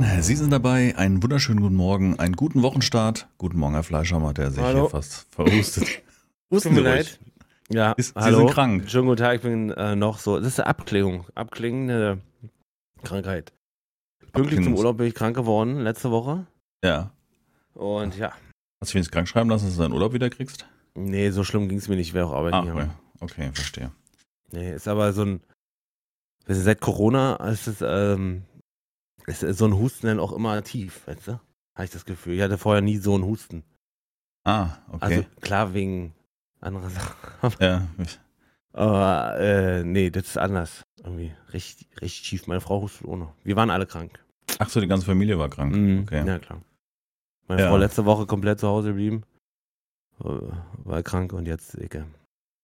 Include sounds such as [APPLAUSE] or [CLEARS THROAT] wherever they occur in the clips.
Bayern, Sie sind dabei. Einen wunderschönen guten Morgen, einen guten Wochenstart. Guten Morgen, Herr Fleischhammer, der sich Hallo. hier fast verhustet. [LAUGHS] Tut mir leid. Ja, Ist- Sie hallo. sind krank. Schönen guten Tag, ich bin äh, noch so. Das ist eine Abklingung. Abklingende Krankheit. Pünktlich zum Urlaub bin ich krank geworden, letzte Woche. Ja. Und ja, Hast du wenigstens krank schreiben lassen, dass du deinen Urlaub wieder kriegst? nee, so schlimm ging es mir nicht, ich wäre auch arbeiten Ah, gegangen. okay. okay, verstehe. Nee, ist aber so ein. Seit Corona ist es, ähm, ist so ein Husten dann auch immer tief, weißt du? Habe ich das Gefühl. Ich hatte vorher nie so einen Husten. Ah, okay. Also klar wegen anderer [LAUGHS] Sachen. ja, Aber äh, nee, das ist anders. Irgendwie richtig, richtig schief. Meine Frau hustet ohne. Wir waren alle krank. ach so, die ganze Familie war krank. Mhm. Okay. Ja, klar. Meine Ja. Frau letzte Woche komplett zu Hause geblieben. Äh, War krank und jetzt Ecke.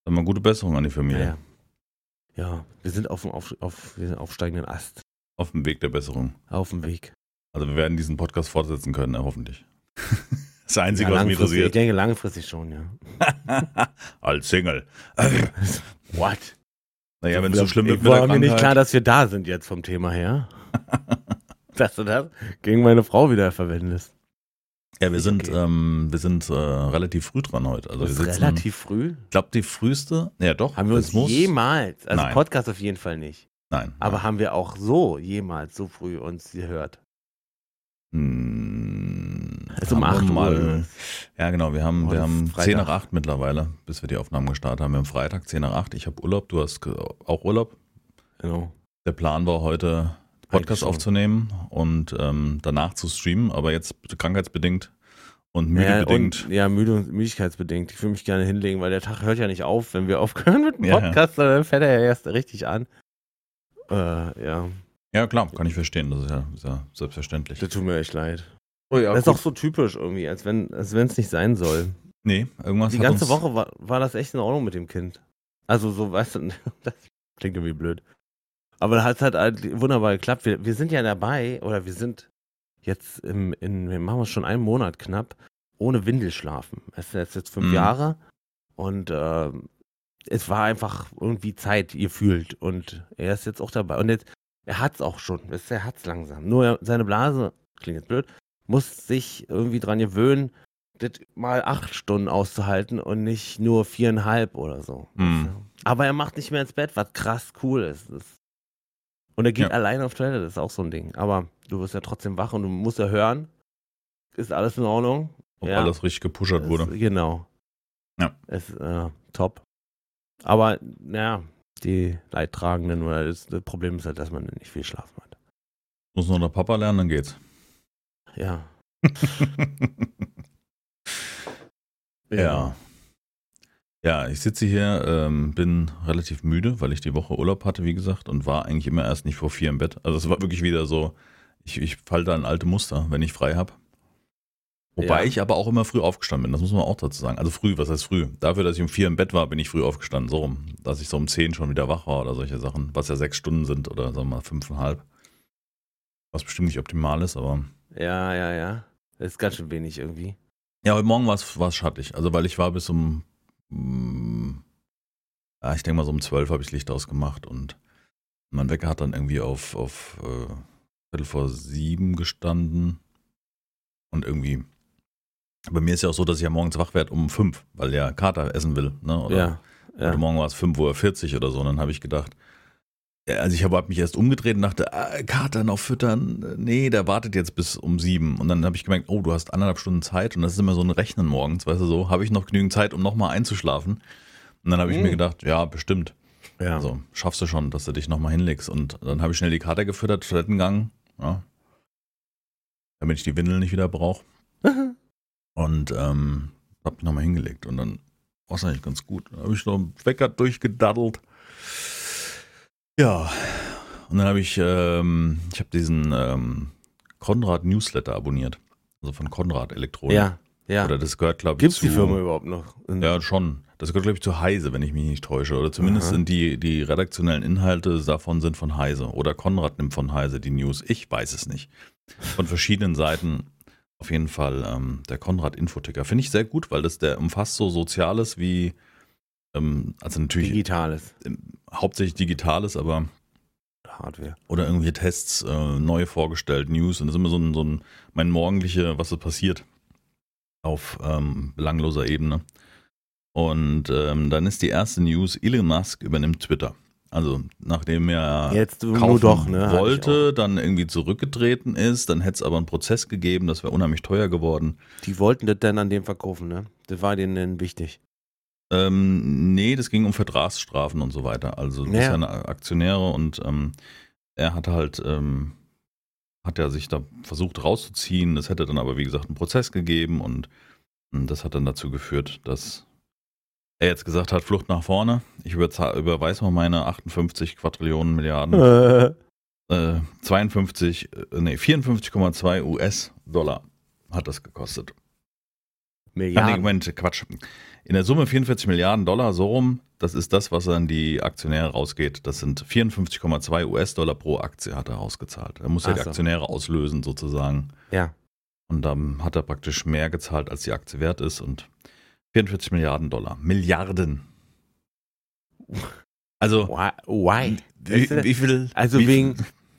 Dann mal gute Besserung an die Ja, Familie. ja. ja, wir sind auf dem auf, auf, wir sind aufsteigenden Ast. Auf dem Weg der Besserung. Auf dem Weg. Also wir werden diesen Podcast fortsetzen können, ja, hoffentlich. [LAUGHS] das Einzige, Ja, was mich langfristig- Ich interessiert. denke langfristig schon, ja. [LAUGHS] Als Single. [LAUGHS] What? Naja, wenn es so schlimm wird war mir nicht klar, dass wir da sind jetzt vom Thema her. dass du das gegen meine Frau wieder verwendest. Ja, wir sind, Okay. ähm, wir sind äh, relativ früh dran heute. Also wir sitzen, relativ früh. Ich glaube, die früheste. Ja, doch. Haben wir uns muss. jemals, also Nein. Podcast auf jeden Fall nicht, Nein. aber nein. haben wir auch so jemals so früh uns gehört? Hm, ist um haben wir 8 Uhr. mal- Ja, genau. Wir haben, Oh, wir haben ist Freitag. 10 nach 8 mittlerweile, bis wir die Aufnahmen gestartet haben. Wir haben Freitag 10 nach 8. Ich habe Urlaub. Du hast auch Urlaub. Genau. Der Plan war heute Podcast aufzunehmen und ähm, danach zu streamen, aber jetzt krankheitsbedingt und Ja, müdebedingt. und, ja, müde und müdigkeitsbedingt. Ich will mich gerne hinlegen, weil der Tag hört ja nicht auf, wenn wir aufhören mit dem Ja, ja. Podcast, sondern dann fährt er ja erst richtig an. Äh, ja, ja, klar, kann ich verstehen. Das ist ja, ist ja selbstverständlich. das tut mir echt leid. Oh ja, das ist auch so typisch irgendwie, als wenn als wenn es nicht sein soll. Nee, irgendwas Die ganze Woche war, war das echt in Ordnung mit dem Kind. Also so, weißt du, [LAUGHS] das klingt irgendwie blöd. Aber da hat es halt halt wunderbar geklappt. Wir, wir sind ja dabei, oder wir sind jetzt im, in, wir machen es schon einen Monat knapp, ohne Windel schlafen. Es ist jetzt, jetzt fünf Mhm. Jahre und ähm, es war einfach irgendwie Zeit, ihr fühlt. Und er ist jetzt auch dabei. Und jetzt, er hat es auch schon. Er hat es langsam. Nur seine Blase, klingt jetzt blöd, muss sich irgendwie dran gewöhnen, das mal acht Stunden auszuhalten und nicht nur viereinhalb oder so. Mhm. Aber er macht nicht mehr ins Bett, was krass cool ist. Und er geht Ja. alleine auf Toilette, das ist auch so ein Ding. Aber du wirst ja trotzdem wach und du musst ja hören. Ist alles in Ordnung? ob ja. alles richtig gepushert wurde. Genau. Ja. Ist äh, top. Aber, naja, die Leidtragenden oder das, das Problem ist halt, dass man nicht viel Schlaf hat. Muss nur der Papa lernen, dann geht's. [LAUGHS] Ja. ja. Ja, ich sitze hier, ähm, bin relativ müde, weil ich die Woche Urlaub hatte, wie gesagt, und war eigentlich immer erst nicht vor vier im Bett. Also es war wirklich wieder so, ich, ich falle da in alte Muster, wenn ich frei habe. Wobei Ja. ich aber auch immer früh aufgestanden bin, das muss man auch dazu sagen. Also früh, was heißt früh? Dafür, dass ich um vier im Bett war, bin ich früh aufgestanden, so rum. Dass ich so um zehn schon wieder wach war oder solche Sachen, was ja sechs Stunden sind oder sagen wir mal fünfeinhalb. Was bestimmt nicht optimal ist, aber Ja, ja, ja. Das ist ganz schön wenig irgendwie. Ja, heute Morgen war es schattig. Also, weil ich war bis um, mm, ja, ich denke mal so um zwölf habe ich Licht ausgemacht und mein Wecker hat dann irgendwie auf, auf äh, Viertel vor sieben gestanden. Und irgendwie, bei mir ist ja auch so, dass ich ja morgens wach werde um fünf, weil der Kater essen will. Ne? Oder ja. ja. Heute Morgen war es 5.40 Uhr oder so. Und dann habe ich gedacht, ja, also ich habe hab mich erst umgedreht und dachte, ah, Kater noch füttern. Nee, der wartet jetzt bis um sieben. Und dann habe ich gemerkt, oh, du hast anderthalb Stunden Zeit. Und das ist immer so ein Rechnen morgens, weißt du so. Habe ich noch genügend Zeit, um nochmal einzuschlafen? Und dann habe ich Mhm. mir gedacht, ja, bestimmt. ja. Also schaffst du schon, dass du dich nochmal hinlegst. Und dann habe ich schnell die Kater gefüttert, Toilettengang. Ja, damit ich die Windel nicht wieder brauche. [LAUGHS] Und ähm, habe mich nochmal hingelegt. Und dann war es eigentlich ganz gut. Dann habe ich noch einen Wecker durchgedaddelt. Ja. Und dann habe ich, ähm, ich habe diesen ähm, Konrad Newsletter abonniert. Also von Konrad Elektronik. ja, ja. Oder das gehört, glaube ich, Gibt es zu. die Firma überhaupt noch? Ja, schon. Das gehört, glaube ich, zu Heise, wenn ich mich nicht täusche. Oder zumindest Aha. sind die, die redaktionellen Inhalte davon sind von Heise. Oder Konrad nimmt von Heise die News. Ich weiß es nicht. Von verschiedenen Seiten. Auf jeden Fall ähm, der Konrad Infoticker. Finde ich sehr gut, weil das der umfasst so Soziales wie, ähm, also natürlich Digitales. hauptsächlich Digitales, aber Hardware. Oder irgendwelche Tests äh, neu vorgestellt, News. Und das ist immer so ein, so ein mein morgendliche, was so passiert auf ähm, belangloser Ebene. Und ähm, dann ist die erste News, Elon Musk übernimmt Twitter. Also nachdem er Jetzt kaufen doch, ne, wollte, dann irgendwie zurückgetreten ist, dann hätte es aber einen Prozess gegeben, das wäre unheimlich teuer geworden. Die wollten das dann an dem verkaufen, ne? Das war denen dann wichtig. Ähm, nee, das ging um Vertragsstrafen und so weiter. Also du bist Ja. ja eine Aktionäre und ähm, er hat halt, ähm, hat er sich da versucht rauszuziehen. Das hätte dann aber, wie gesagt, einen Prozess gegeben und, und das hat dann dazu geführt, dass er jetzt gesagt hat, Flucht nach vorne. Ich überweise mal meine 58 Quadrillionen Milliarden. [LAUGHS] Äh, Äh, 52, äh, nee, 54,2 US-Dollar hat das gekostet. Ah, nee, Milliarden. Moment, Quatsch. In der Summe 44 Milliarden Dollar, so rum, das ist das, was an die Aktionäre rausgeht. Das sind 54,2 US-Dollar pro Aktie hat er rausgezahlt. Er muss ja Ach die so. Aktionäre auslösen sozusagen. Ja. Und dann hat er praktisch mehr gezahlt, als die Aktie wert ist und 44 Milliarden Dollar. Milliarden. Also, Why? why? wie, wie viel? Also wie, wegen,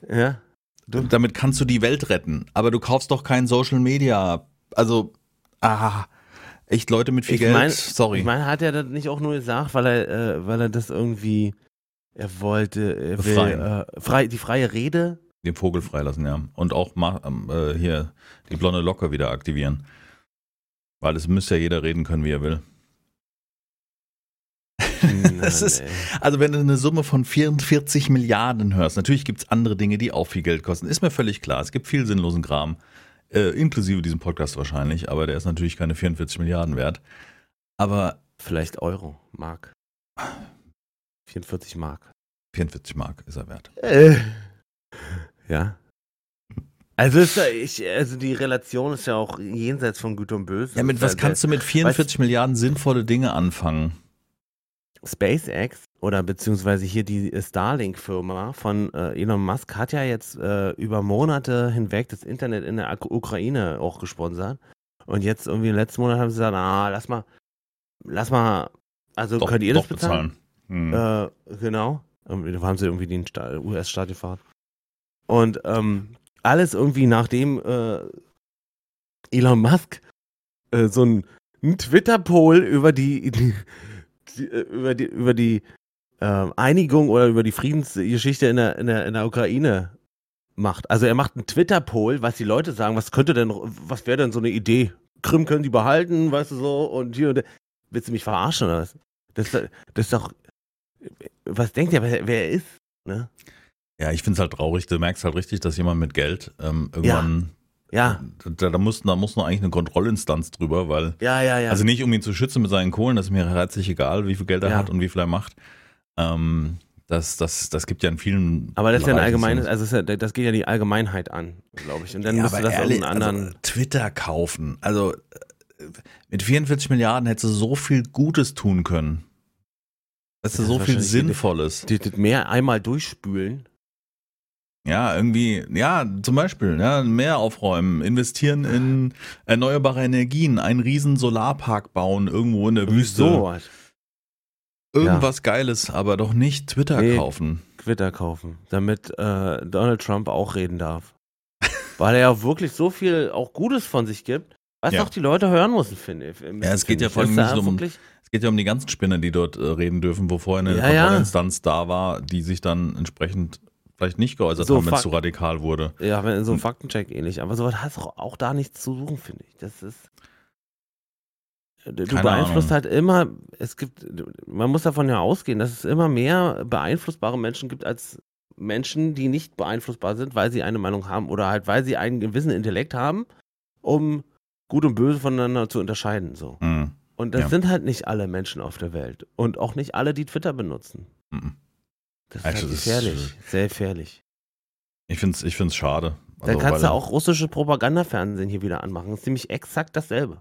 ja. Du, Damit kannst du die Welt retten. Aber du kaufst doch kein Social Media. Also, ah, echt Leute mit viel ich Geld. meine, Sorry. Ich meine, hat er das nicht auch nur gesagt, weil er, äh, weil er das irgendwie, er wollte, er will, äh, frei, die freie Rede. Den Vogel freilassen, ja. Und auch ähm, äh, hier die blonde Locke wieder aktivieren. Weil es müsste ja jeder reden können, wie er will. [LAUGHS] Das ist-. Also wenn du eine Summe von 44 Milliarden hörst, natürlich gibt es andere Dinge, die auch viel Geld kosten. Ist mir völlig klar. Es gibt viel sinnlosen Kram, äh, inklusive diesem Podcast wahrscheinlich, aber der ist natürlich keine 44 Milliarden wert. Aber Vielleicht Euro, Mark. 44 Mark. 44 Mark ist er wert. Äh. Ja. Also, ist ja, ich, also die Relation ist ja auch jenseits von Gut und Böse. Ja, mit was kannst du mit 44 Milliarden sinnvolle Dinge anfangen? SpaceX oder beziehungsweise hier die Starlink-Firma von äh, Elon Musk hat ja jetzt äh, über Monate hinweg das Internet in der Ukraine auch gesponsert. Und jetzt irgendwie letzten Monat haben sie gesagt, ah, lass mal, lass mal, also Doch, könnt ihr das doch bezahlen? Hm. Äh, genau. Da haben sie irgendwie den Sta- US-Staat gefahren. Und ähm, alles irgendwie nachdem äh, Elon Musk äh, so ein, ein Twitter-Poll über die, [LAUGHS] die, die äh, über die über die äh, Einigung oder über die Friedensgeschichte in der, in der in der Ukraine macht. Also er macht einen Twitter-Poll, was die Leute sagen, was könnte denn, was wäre denn so eine Idee? Krim können die behalten, weißt du so, und hier und da. Willst du mich verarschen oder was? Das, das ist doch. Was denkt ihr, wer, wer er ist? Ne? Ja, ich finde es halt traurig. Du merkst halt richtig, dass jemand mit Geld ähm, irgendwann, Ja, da, da, muss, da muss noch eigentlich eine Kontrollinstanz drüber, weil, ja, ja, ja. also nicht um ihn zu schützen mit seinen Kohlen, das ist mir herzlich egal, wie viel Geld er Ja. hat und wie viel er macht. Ähm, das, das, das gibt ja in vielen. aber das ist ja ein allgemeines, so- also das, ja, das geht ja die Allgemeinheit an, glaube ich. Und dann Ja, musst du das ehrlich, irgendeinen anderen. Also, Twitter kaufen. Also äh, mit 44 Milliarden hättest du so viel Gutes tun können. Weißt du, so viel Sinnvolles. die, das mehr einmal durchspülen. Ja, irgendwie, ja, zum Beispiel, ja, mehr aufräumen, investieren in erneuerbare Energien, einen riesen Solarpark bauen irgendwo in der Wüste. So was. Irgendwas Geiles, aber doch nicht Twitter Nee. kaufen. Twitter kaufen, damit äh, Donald Trump auch reden darf. [LAUGHS] Weil er ja wirklich so viel auch Gutes von sich gibt, was Ja. auch die Leute hören müssen, finde ich. Ja, es geht ja vor allem nicht um- Es geht ja um die ganzen Spinner, die dort äh, reden dürfen, wo vorher eine Ja, ja. Kontrollinstanz da war, die sich dann entsprechend vielleicht nicht geäußert So, haben, wenn es zu radikal wurde. Ja, wenn so ein Faktencheck ähnlich. Aber sowas hat auch, auch da nichts zu suchen, finde ich. Das ist. Du Keine beeinflusst Ahnung. halt immer, es gibt, man muss davon ja ausgehen, dass es immer mehr beeinflussbare Menschen gibt als Menschen, die nicht beeinflussbar sind, weil sie eine Meinung haben oder halt, weil sie einen gewissen Intellekt haben, um gut und böse voneinander zu unterscheiden. So. Hm. Und das Ja. sind halt nicht alle Menschen auf der Welt. Und auch nicht alle, die Twitter benutzen. Mhm. Das ist Also halt das ist- gefährlich. Sehr gefährlich. Ich finde es ich find's schade. Dann Also, kannst weil- du auch russische Propagandafernsehen hier wieder anmachen. Das ist nämlich exakt dasselbe.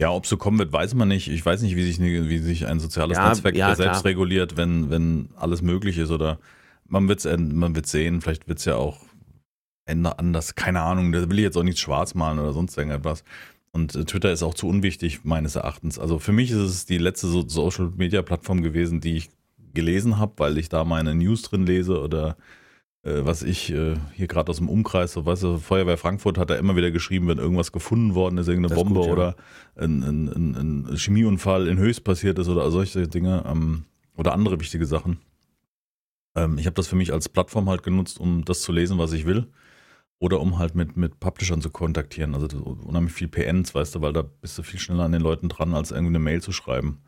Ja, ob es so kommen wird, weiß man nicht. Ich weiß nicht, wie sich, eine- wie sich ein soziales Ja, Netzwerk ja, selbst klar. reguliert, wenn, wenn alles möglich ist. Oder man wird es man wird's sehen, vielleicht wird es ja auch anders. Keine Ahnung, da will ich jetzt auch nichts schwarz malen oder sonst irgendetwas. Und äh, Twitter ist auch zu unwichtig, meines Erachtens. Also für mich ist es die letzte so Social-Media-Plattform gewesen, die ich gelesen habe, weil ich da meine News drin lese oder äh, was ich äh, hier gerade aus dem Umkreis, so weißt du, Feuerwehr Frankfurt hat da immer wieder geschrieben, wenn irgendwas gefunden worden ist, irgendeine ist Bombe gut, ja. oder ein, ein, ein, ein Chemieunfall in Höchst passiert ist oder solche Dinge ähm, oder andere wichtige Sachen. Ähm, ich habe das für mich als Plattform halt genutzt, um das zu lesen, was ich will. Oder um halt mit, mit Publishern zu kontaktieren. Also unheimlich viel PNs, weißt du, weil da bist du viel schneller an den Leuten dran, als irgendwie eine Mail zu schreiben.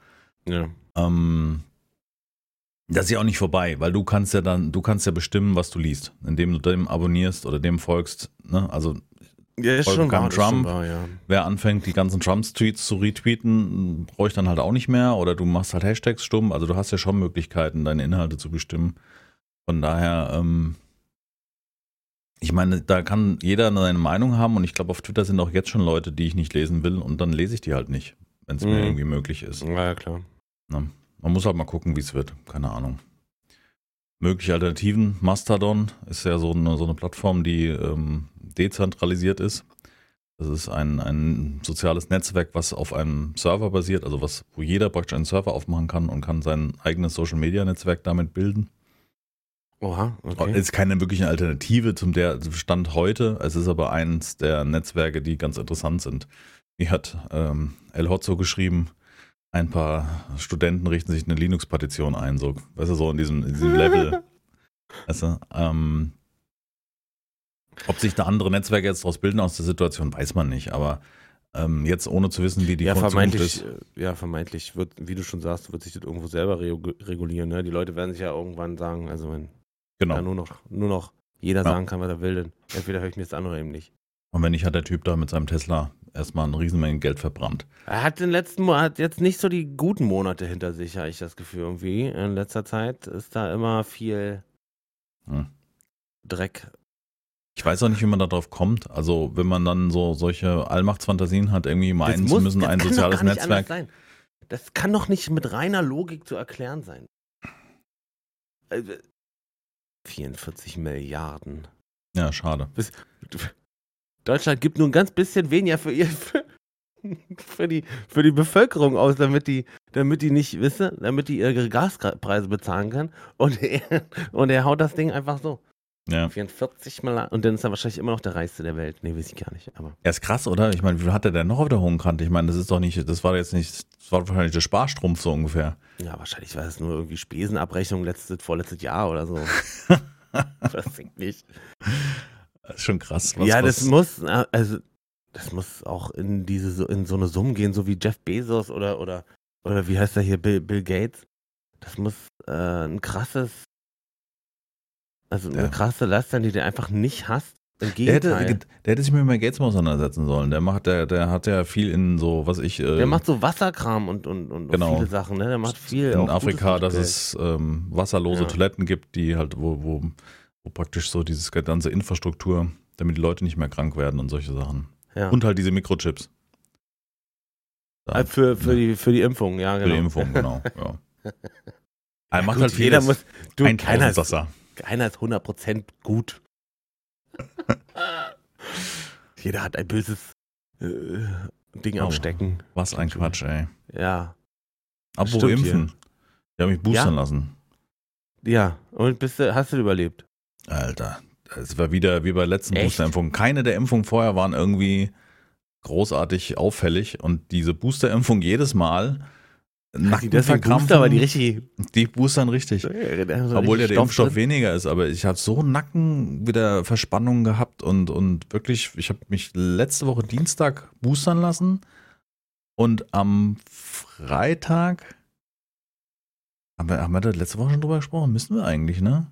Ja. Ähm, das ist ja auch nicht vorbei, weil du kannst ja dann, du kannst ja bestimmen, was du liest, indem du dem abonnierst oder dem folgst. Ne? Also Ja, ist schon wahr, ist schon Trump. wahr, ja. wer anfängt, die ganzen Trump-Tweets zu retweeten, brauche ich dann halt auch nicht mehr. Oder du machst halt Hashtags stumm. Also du hast ja schon Möglichkeiten, deine Inhalte zu bestimmen. Von daher, ähm, ich meine, da kann jeder seine Meinung haben und ich glaube, auf Twitter sind auch jetzt schon Leute, die ich nicht lesen will und dann lese ich die halt nicht, wenn es mir Mhm. irgendwie möglich ist. Ja, klar. Ne? Man muss halt mal gucken, wie es wird. Keine Ahnung. Mögliche Alternativen. Mastodon ist ja so eine, so eine Plattform, die ähm, dezentralisiert ist. Das ist ein, ein soziales Netzwerk, was auf einem Server basiert, also was, wo jeder praktisch einen Server aufmachen kann und kann sein eigenes Social Media Netzwerk damit bilden. Oha, okay. Ist keine wirkliche Alternative zum der Stand heute. Es ist aber eins der Netzwerke, die ganz interessant sind. Die hat ähm, El Hotzo geschrieben. Ein paar Studenten richten sich eine Linux-Partition ein, so, weißt du, so in diesem, in diesem [LAUGHS] Level. weißt du, ähm, ob sich da andere Netzwerke jetzt daraus bilden aus der Situation, weiß man nicht. Aber ähm, jetzt ohne zu wissen, wie die ja, vermeintlich, ist. ja, vermeintlich wird, wie du schon sagst, wird sich das irgendwo selber regu- regulieren. Ne? Die Leute werden sich ja irgendwann sagen, also wenn Genau. da nur noch, nur noch jeder Ja. sagen kann, was er will, dann entweder höre ich mir das an oder eben nicht. Und wenn nicht, hat der Typ da mit seinem Tesla erstmal eine Riesenmenge Geld verbrannt. Er hat den letzten Monat jetzt nicht so die guten Monate hinter sich, habe ich das Gefühl irgendwie. In letzter Zeit ist da immer viel Hm. Dreck. Ich weiß auch nicht, wie man darauf kommt. Also, wenn man dann so solche Allmachtsfantasien hat, irgendwie meinen zu muss- müssen, das ein soziales Netzwerk. Sein. Das kann doch nicht mit reiner Logik zu erklären sein. Also, 44 Milliarden. Ja, schade. Deutschland gibt nur ein ganz bisschen weniger für ihr [LAUGHS] für, für die für die Bevölkerung aus, damit die damit die nicht wissen, damit die ihre Gaspreise bezahlen kann und er, und er haut das Ding einfach so Ja. 44 Milliarden und dann ist er wahrscheinlich immer noch der reichste der Welt. Nee, weiß ich gar nicht, aber Ja, ist krass, oder? Ich meine, wie hat er denn noch auf der hohen Kante? Ich meine, das ist doch nicht, das war jetzt nicht, das war wahrscheinlich der Sparstrumpf so ungefähr. ja, wahrscheinlich war es nur irgendwie Spesenabrechnung letztes vorletztes Jahr oder so. [LAUGHS] das ich nicht. Das ist schon krass. Was, ja, was, das muss äh, also das muss auch in diese so- in so eine Summe gehen, so wie Jeff Bezos oder oder oder wie heißt er hier Bill, Bill Gates. Das muss äh, ein krasses also eine Ja. krasse Last sein, die du einfach nicht hast. Im der, hätte, der hätte sich mit mehr Gates mal auseinandersetzen sollen. Der macht, der, der hat ja viel in so, was ich, äh, der macht so Wasserkram und, und, und Genau. viele Sachen, ne? Der macht viel. in Afrika, dass es ähm, wasserlose Ja. Toiletten gibt, die halt, wo, wo, wo praktisch so dieses ganze Infrastruktur, damit die Leute nicht mehr krank werden und solche Sachen. ja. Und halt diese Mikrochips. Da, Äh, für, für, die, für die Impfung, ja, für genau. die Impfung, genau. [LAUGHS] Ja. Er macht Gut, halt jeder muss, du, ein keiner ist, keiner ist 100% gut. [LAUGHS] jeder hat ein böses äh, Ding am Oh. Stecken. Was ein Quatsch, ey. Ja. Apropos Impfen. Die haben mich boostern lassen. Ja, und bist du, hast du überlebt? Alter, es war wieder wie bei der letzten? Boosterimpfung. Keine der Impfungen vorher waren irgendwie großartig auffällig und diese Boosterimpfung jedes Mal die deswegen Booster, aber die richtig. die boostern richtig. Obwohl ja der Impfstoff weh. weniger ist, aber ich habe so Nacken wieder Verspannungen gehabt und, und wirklich, ich habe mich letzte Woche Dienstag boostern lassen und am Freitag haben wir, haben wir da letzte Woche schon drüber gesprochen? Müssen wir eigentlich, ne?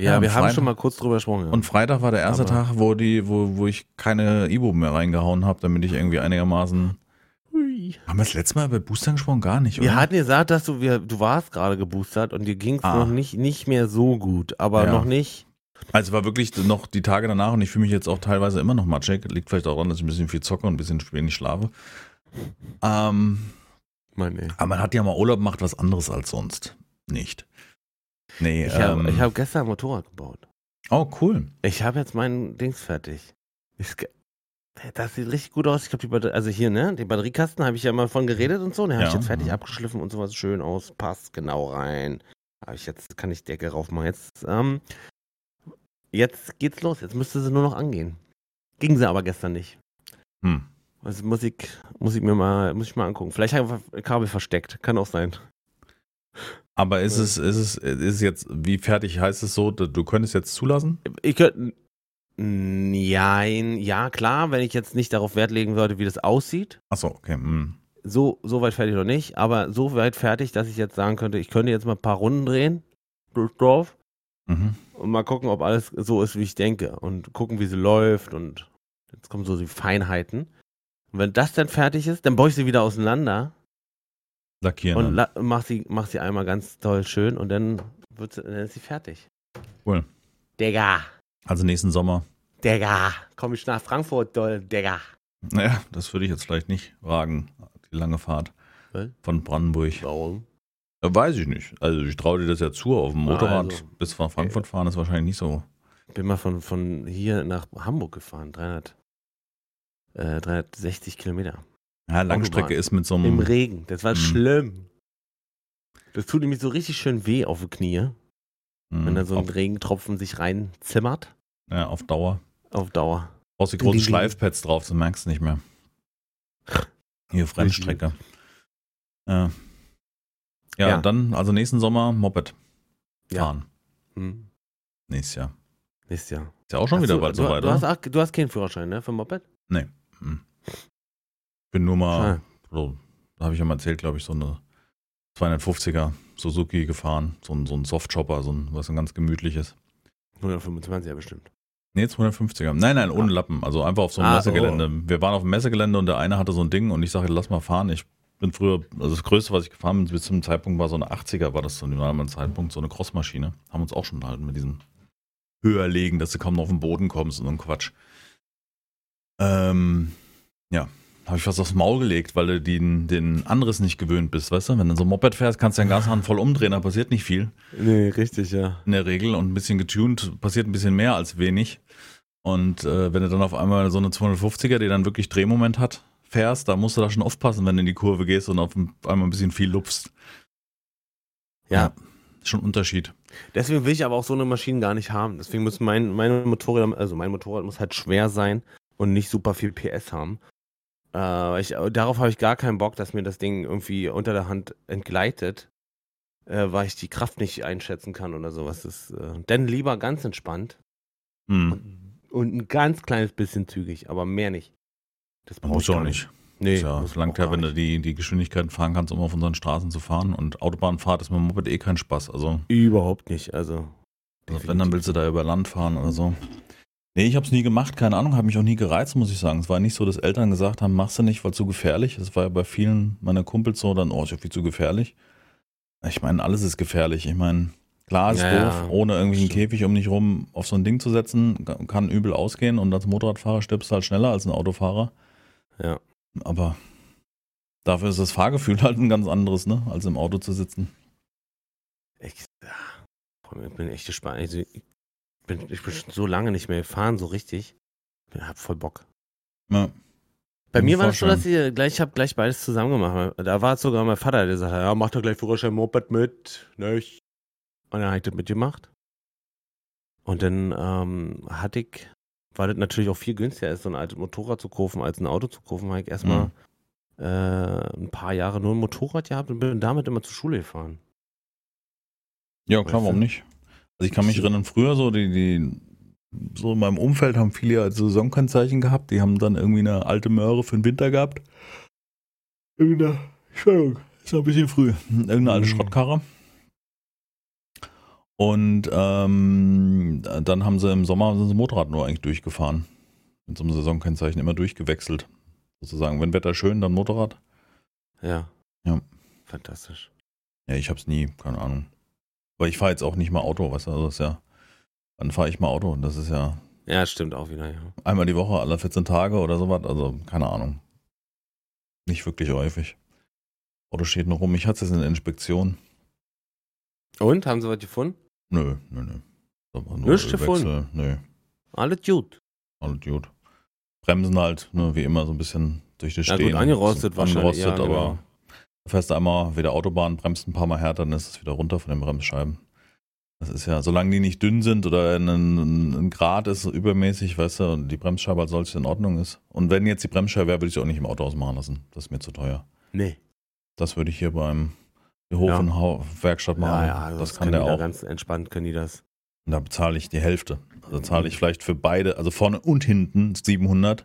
Ja, Ja, wir am haben Freitag- schon mal kurz drüber gesprochen. Ja. Und Freitag war der erste Aber- Tag, wo die, wo, wo ich keine Ibu mehr reingehauen habe, damit ich irgendwie einigermaßen. Hui. Haben wir das letzte Mal über Boostern gesprochen? Gar nicht, oder? Wir hatten gesagt, dass du, wir, du warst gerade geboostert und dir ging es Ah. noch nicht, nicht mehr so gut, aber Ja. noch nicht. Also war wirklich noch die Tage danach und ich fühle mich jetzt auch teilweise immer noch matschig. Liegt vielleicht auch daran, dass ich ein bisschen viel zocke und ein bisschen wenig schlafe. Ähm, Mann, aber man hat ja mal Urlaub gemacht, was anderes als sonst. Nicht. Nee, Ich habe ähm, hab gestern ein Motorrad gebaut. Oh, cool. Ich habe jetzt mein Dings fertig. Ge- Das sieht richtig gut aus. Ich glaube, die Batterie, also hier, ne, den Batteriekasten habe ich ja mal von geredet und so. Den habe ich jetzt fertig Mhm. abgeschliffen und sowas schön aus. Passt genau rein. Aber ich jetzt kann ich Decke raufmachen. Jetzt, ähm, jetzt geht's los. Jetzt müsste sie nur noch angehen. Ging sie aber gestern nicht. Hm. Also muss ich, muss ich mir mal, muss ich mal angucken. Vielleicht habe ich Kabel versteckt. Kann auch sein. Aber ist es, ist es, ist es jetzt, wie fertig heißt es so, du könntest jetzt zulassen? Ich könnte. Nein, ja, klar, wenn ich jetzt nicht darauf Wert legen sollte, wie das aussieht. Achso, okay. Hm. So, so weit fertig noch nicht, aber so weit fertig, dass ich jetzt sagen könnte, ich könnte jetzt mal ein paar Runden drehen Dorf Mhm. und mal gucken, ob alles so ist, wie ich denke. Und gucken, wie sie läuft und jetzt kommen so die Feinheiten. Und wenn das dann fertig ist, dann baue ich sie wieder auseinander Lackieren. und la mach, sie, mach sie einmal ganz toll schön und dann, wird sie, dann ist sie fertig. Cool. Digga, Also nächsten Sommer. Digga, komm ich nach Frankfurt, doll, Digga. Naja, das würde ich jetzt vielleicht nicht wagen, die lange Fahrt Was? von Brandenburg. Warum? Äh, Weiß ich nicht. Also ich traue dir das ja zu. Auf dem Motorrad Also, bis nach Frankfurt fahren ist wahrscheinlich nicht so. Bin mal von, von hier nach Hamburg gefahren, 300, äh, 360 Kilometer. Ja, Langstrecke Autobahn. ist mit so Im einem. Regen, das war Mhm. schlimm. Das tut nämlich so richtig schön weh auf die Knie, Mhm, wenn da so ein auf, Regentropfen sich reinzimmert. ja, auf Dauer. Auf Dauer. Brauchst die großen. Schleifpads drauf, dann merkst du nicht mehr. Hier auf Rennstrecke. Ja. ja. Ja. dann, also nächsten Sommer Moped Ja. fahren. Hm. Nächstes Jahr. Nächstes Jahr. Ist ja auch schon Hast wieder du, bald du, hast, oder? auch- du hast keinen Führerschein, ne? Für Moped? Hm. Bin nur mal, so, da habe ich ja mal erzählt, glaube ich, so eine 250er Suzuki gefahren. So ein, so ein Softchopper, so ein, was ein ganz gemütliches. 125 ja bestimmt. Nee, 250er. Nein, nein, ohne Lappen. Also einfach auf so einem Ah, Messegelände. Wir waren auf dem Messegelände und der eine hatte so ein Ding und ich sage, lass mal fahren. Ich bin früher, also das Größte, was ich gefahren bin, bis zum Zeitpunkt war so eine 80er, war das zu dem damaligen Zeitpunkt, so eine Crossmaschine. Haben uns auch schon unterhalten mit diesem Höherlegen, dass du kaum noch auf den Boden kommst und so ein Quatsch. Ähm, ja, habe ich was aufs Maul gelegt, weil du den, den anderes nicht gewöhnt bist, weißt du? Wenn du so ein Moped fährst, kannst du den Gashahn voll umdrehen, da passiert nicht viel Nee, richtig, ja. in der Regel und ein bisschen getuned passiert ein bisschen mehr als wenig. Und äh, wenn du dann auf einmal so eine 250er, die dann wirklich Drehmoment hat, fährst, da musst du da schon aufpassen, wenn du in die Kurve gehst und auf einmal ein bisschen viel lupfst. Ja. Schon ein Unterschied. Deswegen will ich aber auch so eine Maschine gar nicht haben. Deswegen muss mein, meine Motorräder, also mein Motorrad muss halt schwer sein und nicht super viel PS haben. Äh, ich, darauf habe ich gar keinen Bock, dass mir das Ding irgendwie unter der Hand entgleitet, äh, weil ich die Kraft nicht einschätzen kann oder sowas. Das, äh, denn lieber ganz entspannt Hm. und ein ganz kleines bisschen zügig, aber mehr nicht. Das brauch Muss ich auch gar nicht. Nee, ja, es langt ja, wenn du nicht. die, die Geschwindigkeiten fahren kannst, um auf unseren Straßen zu fahren. Und Autobahnfahrt ist mit dem Moped eh kein Spaß. Also, Überhaupt nicht, also. also wenn, dann willst du da über Land fahren oder so. Nee, ich habe es nie gemacht, keine Ahnung, habe mich auch nie gereizt, muss ich sagen. Es war nicht so, dass Eltern gesagt haben, machst du nicht, weil zu gefährlich. Das war ja bei vielen meiner Kumpels so, dann, oh, ist ja viel zu gefährlich. Ich meine, alles ist gefährlich. Ich meine, klar ist Ja, doof, ja, ohne irgendwie einen. Käfig um dich rum auf so ein Ding zu setzen, kann übel ausgehen und als Motorradfahrer stirbst du halt schneller als ein Autofahrer. Ja. Aber dafür ist das Fahrgefühl [LAUGHS] halt ein ganz anderes, ne, als im Auto zu sitzen. Ich, ich bin echt gespannt. Also, bin, ich bin schon so lange nicht mehr gefahren, so richtig. Ich hab voll Bock. Ja. Bei mir war es so, dass ich gleich, ich habe gleich beides zusammen gemacht. Da war sogar mein Vater, der hat, ja, mach doch gleich Führerschein Moped mit, nicht? Und dann habe ich das mitgemacht. Und dann ähm, hatte ich, weil das natürlich auch viel günstiger ist, so ein altes Motorrad zu kaufen, als ein Auto zu kaufen, habe ich erstmal Mhm. äh, ein paar Jahre nur ein Motorrad gehabt und bin damit immer zur Schule gefahren. Ja, klar, Weißt warum du? nicht? Also ich kann mich erinnern, früher so, die, die, so in meinem Umfeld haben viele ja also Saisonkennzeichen gehabt, die haben dann irgendwie eine alte Möhre für den Winter gehabt. Irgendeine, Entschuldigung, ist noch ein bisschen früh. Irgendeine alte Mhm. Schrottkarre. Und ähm, dann haben sie im Sommer sind sie Motorrad nur eigentlich durchgefahren. Mit so einem Saisonkennzeichen immer durchgewechselt. Sozusagen, wenn Wetter schön, dann Motorrad. Ja. Ja. Fantastisch. Ja, ich hab's nie, keine Ahnung. Aber ich fahre jetzt auch nicht mal Auto, weißt du, also das ist ja, dann fahre ich mal Auto und das ist ja Ja, stimmt auch wieder, ja. einmal die Woche, alle 14 Tage oder sowas, also keine Ahnung. Nicht wirklich häufig. Auto steht noch rum, ich hatte es in der Inspektion. Und, haben sie was gefunden? Nö, nö, nö. Aber Nichts gefunden? Nö, Alles gut. alles gut. Bremsen halt, ne, wie immer so ein bisschen durch das Ja, Stehen. gut, angerostet wahrscheinlich, Angerostet, ja, aber genau. Fährst du einmal wieder Autobahn, bremst ein paar Mal härter, dann ist es wieder runter von den Bremsscheiben. Das ist ja, solange die nicht dünn sind oder ein, ein Grad ist übermäßig, weißt du, und die Bremsscheibe als solches in Ordnung ist. Und wenn jetzt die Bremsscheibe wäre, würde ich sie auch nicht im Auto ausmachen lassen. Das ist mir zu teuer. Nee. Das würde ich hier beim Hofenwerkstatt machen. Ja, ja, das, das kann der auch. Ganz entspannt können die das. Und da bezahle ich die Hälfte. Also zahle ich vielleicht für beide, also vorne und hinten 700.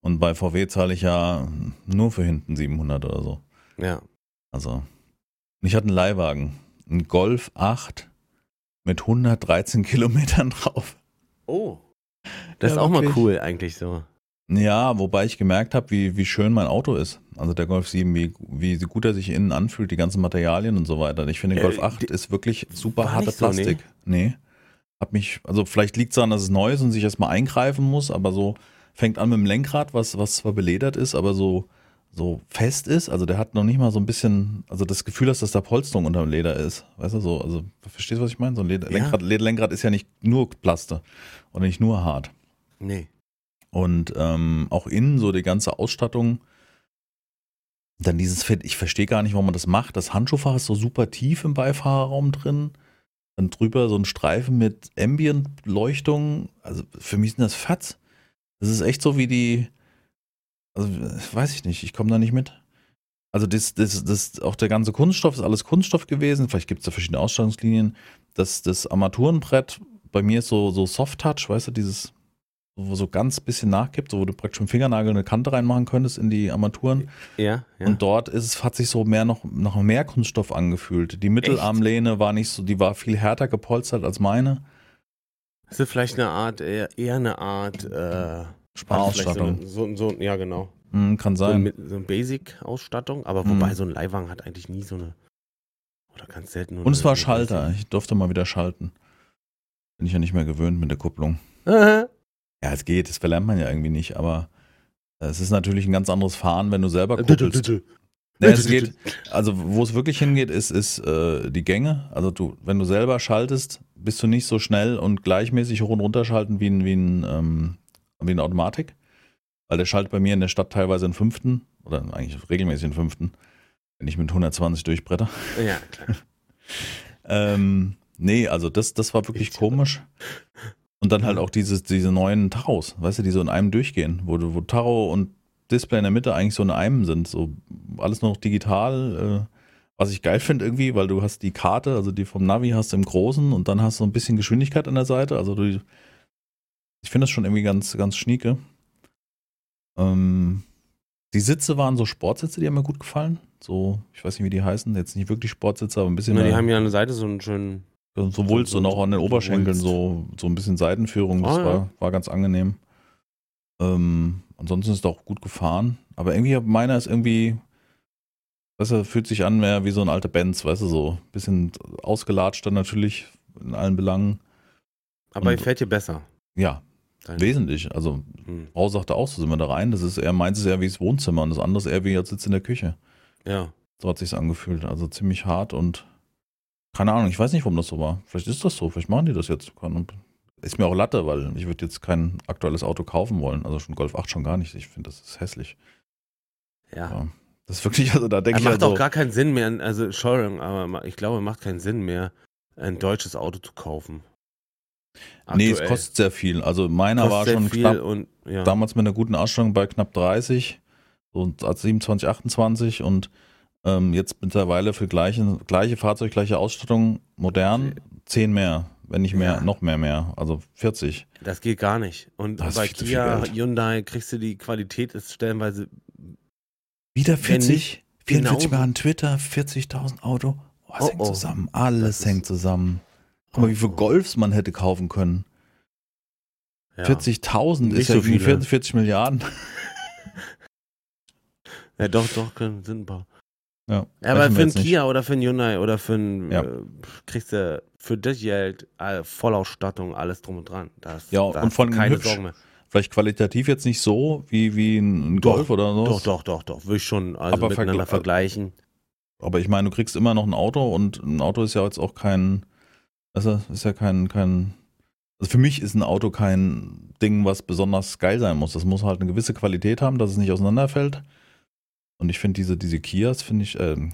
Und bei VW zahle ich ja nur für hinten 700 oder so. Ja. Also, und ich hatte einen Leihwagen, einen Golf 8 mit 113 Kilometern drauf. Oh. Das Ja, ist auch wirklich. mal cool, eigentlich so. Ja, wobei ich gemerkt habe, wie, wie schön mein Auto ist. Also der Golf 7, wie, wie gut er sich innen anfühlt, die ganzen Materialien und so weiter. Ich finde, der Ja, Golf 8 die- ist wirklich super harte so, nee. Plastik. Nee. Hab mich, also vielleicht liegt es daran, dass es neu ist und sich erstmal eingreifen muss, aber so fängt an mit dem Lenkrad, was, was zwar beledert ist, aber so, so fest ist. Also der hat noch nicht mal so ein bisschen, also das Gefühl, dass das da Polsterung unter dem Leder ist. Weißt du so, also verstehst du, was ich meine? So ein Leder, Ja. Lenkrad, Lederlenkrad ist ja nicht nur Plaste oder nicht nur hart. Nee. Und ähm, auch innen so die ganze Ausstattung. Dann dieses Fett, ich verstehe gar nicht, warum man das macht. Das Handschuhfach ist so super tief im Beifahrerraum drin. Dann drüber so ein Streifen mit Ambient-Leuchtung. Also für mich sind das Fatz. Das ist echt so wie die, also weiß ich nicht, ich komme da nicht mit. Also das, das, das, auch der ganze Kunststoff ist alles Kunststoff gewesen. Vielleicht gibt es da verschiedene Ausstattungslinien. Das, das Armaturenbrett bei mir ist so, so Soft-Touch, weißt du, dieses wo so ganz bisschen nachgibt, so wo du praktisch mit dem Fingernagel eine Kante reinmachen könntest in die Armaturen. Ja, ja. Und dort ist hat sich so mehr noch, noch mehr Kunststoff angefühlt. Die Mittelarmlehne war nicht so, die war viel härter gepolstert als meine. ist das vielleicht eine Art, eher, eher eine Art, äh, Sparausstattung. vielleicht So, eine- so, so, ja, genau. Hm, kann So, ein, sein. mit- so eine Basic-Ausstattung, aber wobei Mhm. so ein Leihwagen hat eigentlich nie so eine. Oder ganz selten. nur Und es war Schalter. Ich durfte mal wieder schalten. Bin ich ja nicht mehr gewöhnt mit der Kupplung. Basic. [LAUGHS] Ja, es geht, das verlernt man ja irgendwie nicht, aber es ist natürlich ein ganz anderes Fahren, wenn du selber kuppelst. Nee, es geht, also wo es wirklich hingeht, ist, ist äh, die Gänge. Also du, wenn du selber schaltest, bist du nicht so schnell und gleichmäßig hoch und runter schalten wie ein, wie ein, ähm, wie eine Automatik. Weil der schaltet bei mir in der Stadt teilweise in fünften oder eigentlich regelmäßig in fünften, wenn ich mit 120 durchbretter. Ja, klar. [LAUGHS] Ähm, nee, also das, das war wirklich Ich- komisch. Und dann halt auch dieses, diese neuen Taros, weißt du, die so in einem durchgehen, wo, du- wo Taro und Display in der Mitte eigentlich so in einem sind. So alles nur noch digital. Äh, was ich geil finde irgendwie, weil du hast die Karte, also die vom Navi hast du im Großen und dann hast du ein bisschen Geschwindigkeit an der Seite. Also du, ich finde das schon irgendwie ganz, ganz schnieke. Ähm, die Sitze waren so Sportsitze, die haben mir gut gefallen. So, ich weiß nicht, wie die heißen. Jetzt nicht wirklich Sportsitze, aber ein bisschen Na, die haben ja an der Seite so einen schönen. so Wulst so- und auch an den Oberschenkeln so, so ein bisschen Seitenführung. Das Ah, ja. war, war ganz angenehm. Ähm, ansonsten ist er auch gut gefahren. Aber irgendwie, meiner ist irgendwie, weißt du, fühlt sich an mehr wie so ein alter Benz, weißt du, so. Bisschen ausgelatscht dann natürlich in allen Belangen. Aber Und- fällt dir besser. Ja, Dein- wesentlich. Also, Hm. Frau sagte auch, so sind wir da rein. Das ist eher, meins ist eher wie das Wohnzimmer und das andere ist eher wie jetzt sitzt in der Küche. Ja. So hat sich's angefühlt. Also ziemlich hart und keine Ahnung, ich weiß nicht, warum das so war. Vielleicht ist das so, vielleicht machen die das jetzt. Ist mir auch Latte, weil ich würde jetzt kein aktuelles Auto kaufen wollen. Also schon Golf 8 schon gar nicht. Ich finde, das ist hässlich. Ja. Ja. Das ist wirklich, also da denke ich macht halt auch gar keinen Sinn mehr, also Entschuldigung, aber ich glaube, es macht keinen Sinn mehr, ein deutsches Auto zu kaufen. Nee, es Aktuell. kostet sehr viel. Also meiner war schon knapp, und ja. damals mit einer guten Ausstattung bei knapp 30 und als 27, 28 und ähm, jetzt mittlerweile für gleiche, gleiche Fahrzeug, gleiche Ausstattung, modern, 10 mehr, wenn nicht mehr, Ja. noch mehr mehr, also 40. Das geht gar nicht. Und Das bei Kia. Hyundai kriegst du die Qualität ist stellenweise Wieder Wenn 40, 44 genauso- Milliarden Twitter, 40.000 Auto. Oh, es Oh, hängt oh. zusammen. Alles hängt zusammen. Guck mal, wie viele. Golfs man hätte kaufen können. ja. 40.000 Nicht ist ja so irgendwie viele. 40, 40 Milliarden. Ja, doch, doch, können, sind ein paar. Ja, Ja, aber für einen nicht. Kia oder für einen Hyundai oder für einen, Ja. äh, kriegst du für das Geld äh, Vollausstattung, alles drum und dran. Das, Ja, da und allem keine hübsch. Sorgen mehr. Vielleicht qualitativ jetzt nicht so wie, wie ein Doch, Golf oder so. Doch, doch, doch, doch. Würde ich schon also Aber miteinander vergl- vergleichen. Aber ich meine, du kriegst immer noch ein Auto und ein Auto ist ja jetzt auch kein, also ist ja kein, kein, also für mich ist ein Auto kein Ding, was besonders geil sein muss. Das muss halt eine gewisse Qualität haben, dass es nicht auseinanderfällt. Und ich finde diese, diese Kias, finde ich, ähm,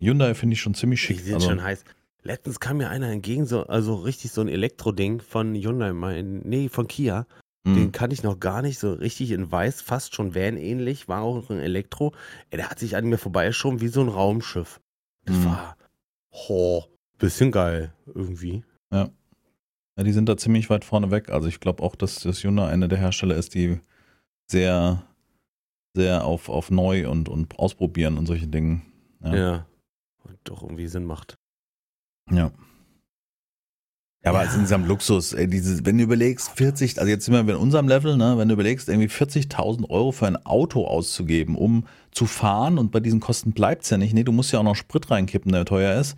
Hyundai finde ich schon ziemlich schick. Die sind also, schon heiß. Letztens kam mir einer entgegen, so, also richtig so ein Elektro-Ding von Hyundai, mein, nee, von Kia. mh, Den kann ich noch gar nicht so richtig in weiß, fast schon Van-ähnlich, war auch ein Elektro. Ey, der hat sich an mir vorbeigeschoben wie so ein Raumschiff. Das Mhm. war, ho, bisschen geil, irgendwie. ja, die sind da ziemlich weit vorne weg. Also ich glaube auch, dass das Hyundai einer der Hersteller ist, die sehr, sehr auf, auf neu und, und ausprobieren und solche Dinge. Ja. Ja. Und doch irgendwie Sinn macht. Ja. Ja, aber Ja. insgesamt Luxus, ey, dieses, wenn du überlegst, 40, also jetzt sind wir in unserem Level, ne, wenn du überlegst, irgendwie 40.000 Euro für ein Auto auszugeben, um zu fahren und bei diesen Kosten bleibt's ja nicht, nee, du musst ja auch noch Sprit reinkippen, der teuer ist.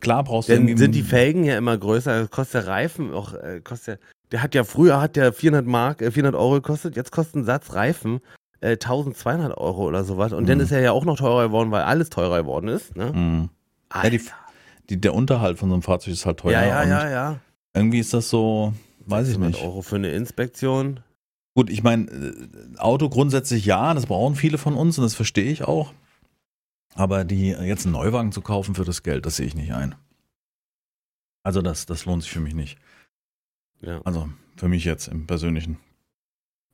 Klar brauchst du Dann sind die Felgen ja immer größer, kostet der Reifen auch, äh, kostet der, der hat ja früher hat der 400 Mark, äh, 400 Euro gekostet, jetzt kostet ein Satz Reifen äh, 1200 Euro oder sowas. Und dann Mhm. ist er ja auch noch teurer geworden, weil alles teurer geworden ist, ne? Mhm. Ja, die, die, der Unterhalt von so einem Fahrzeug ist halt teuer. ja, ja, ja, ja. Irgendwie ist das so, weiß ich 600 nicht. Euro für eine Inspektion. Gut, ich meine, äh, Auto grundsätzlich ja, das brauchen viele von uns und das verstehe ich auch. Aber die äh, jetzt einen Neuwagen zu kaufen für das Geld, das sehe ich nicht ein. Also das, das lohnt sich für mich nicht. Ja. Also für mich jetzt im Persönlichen.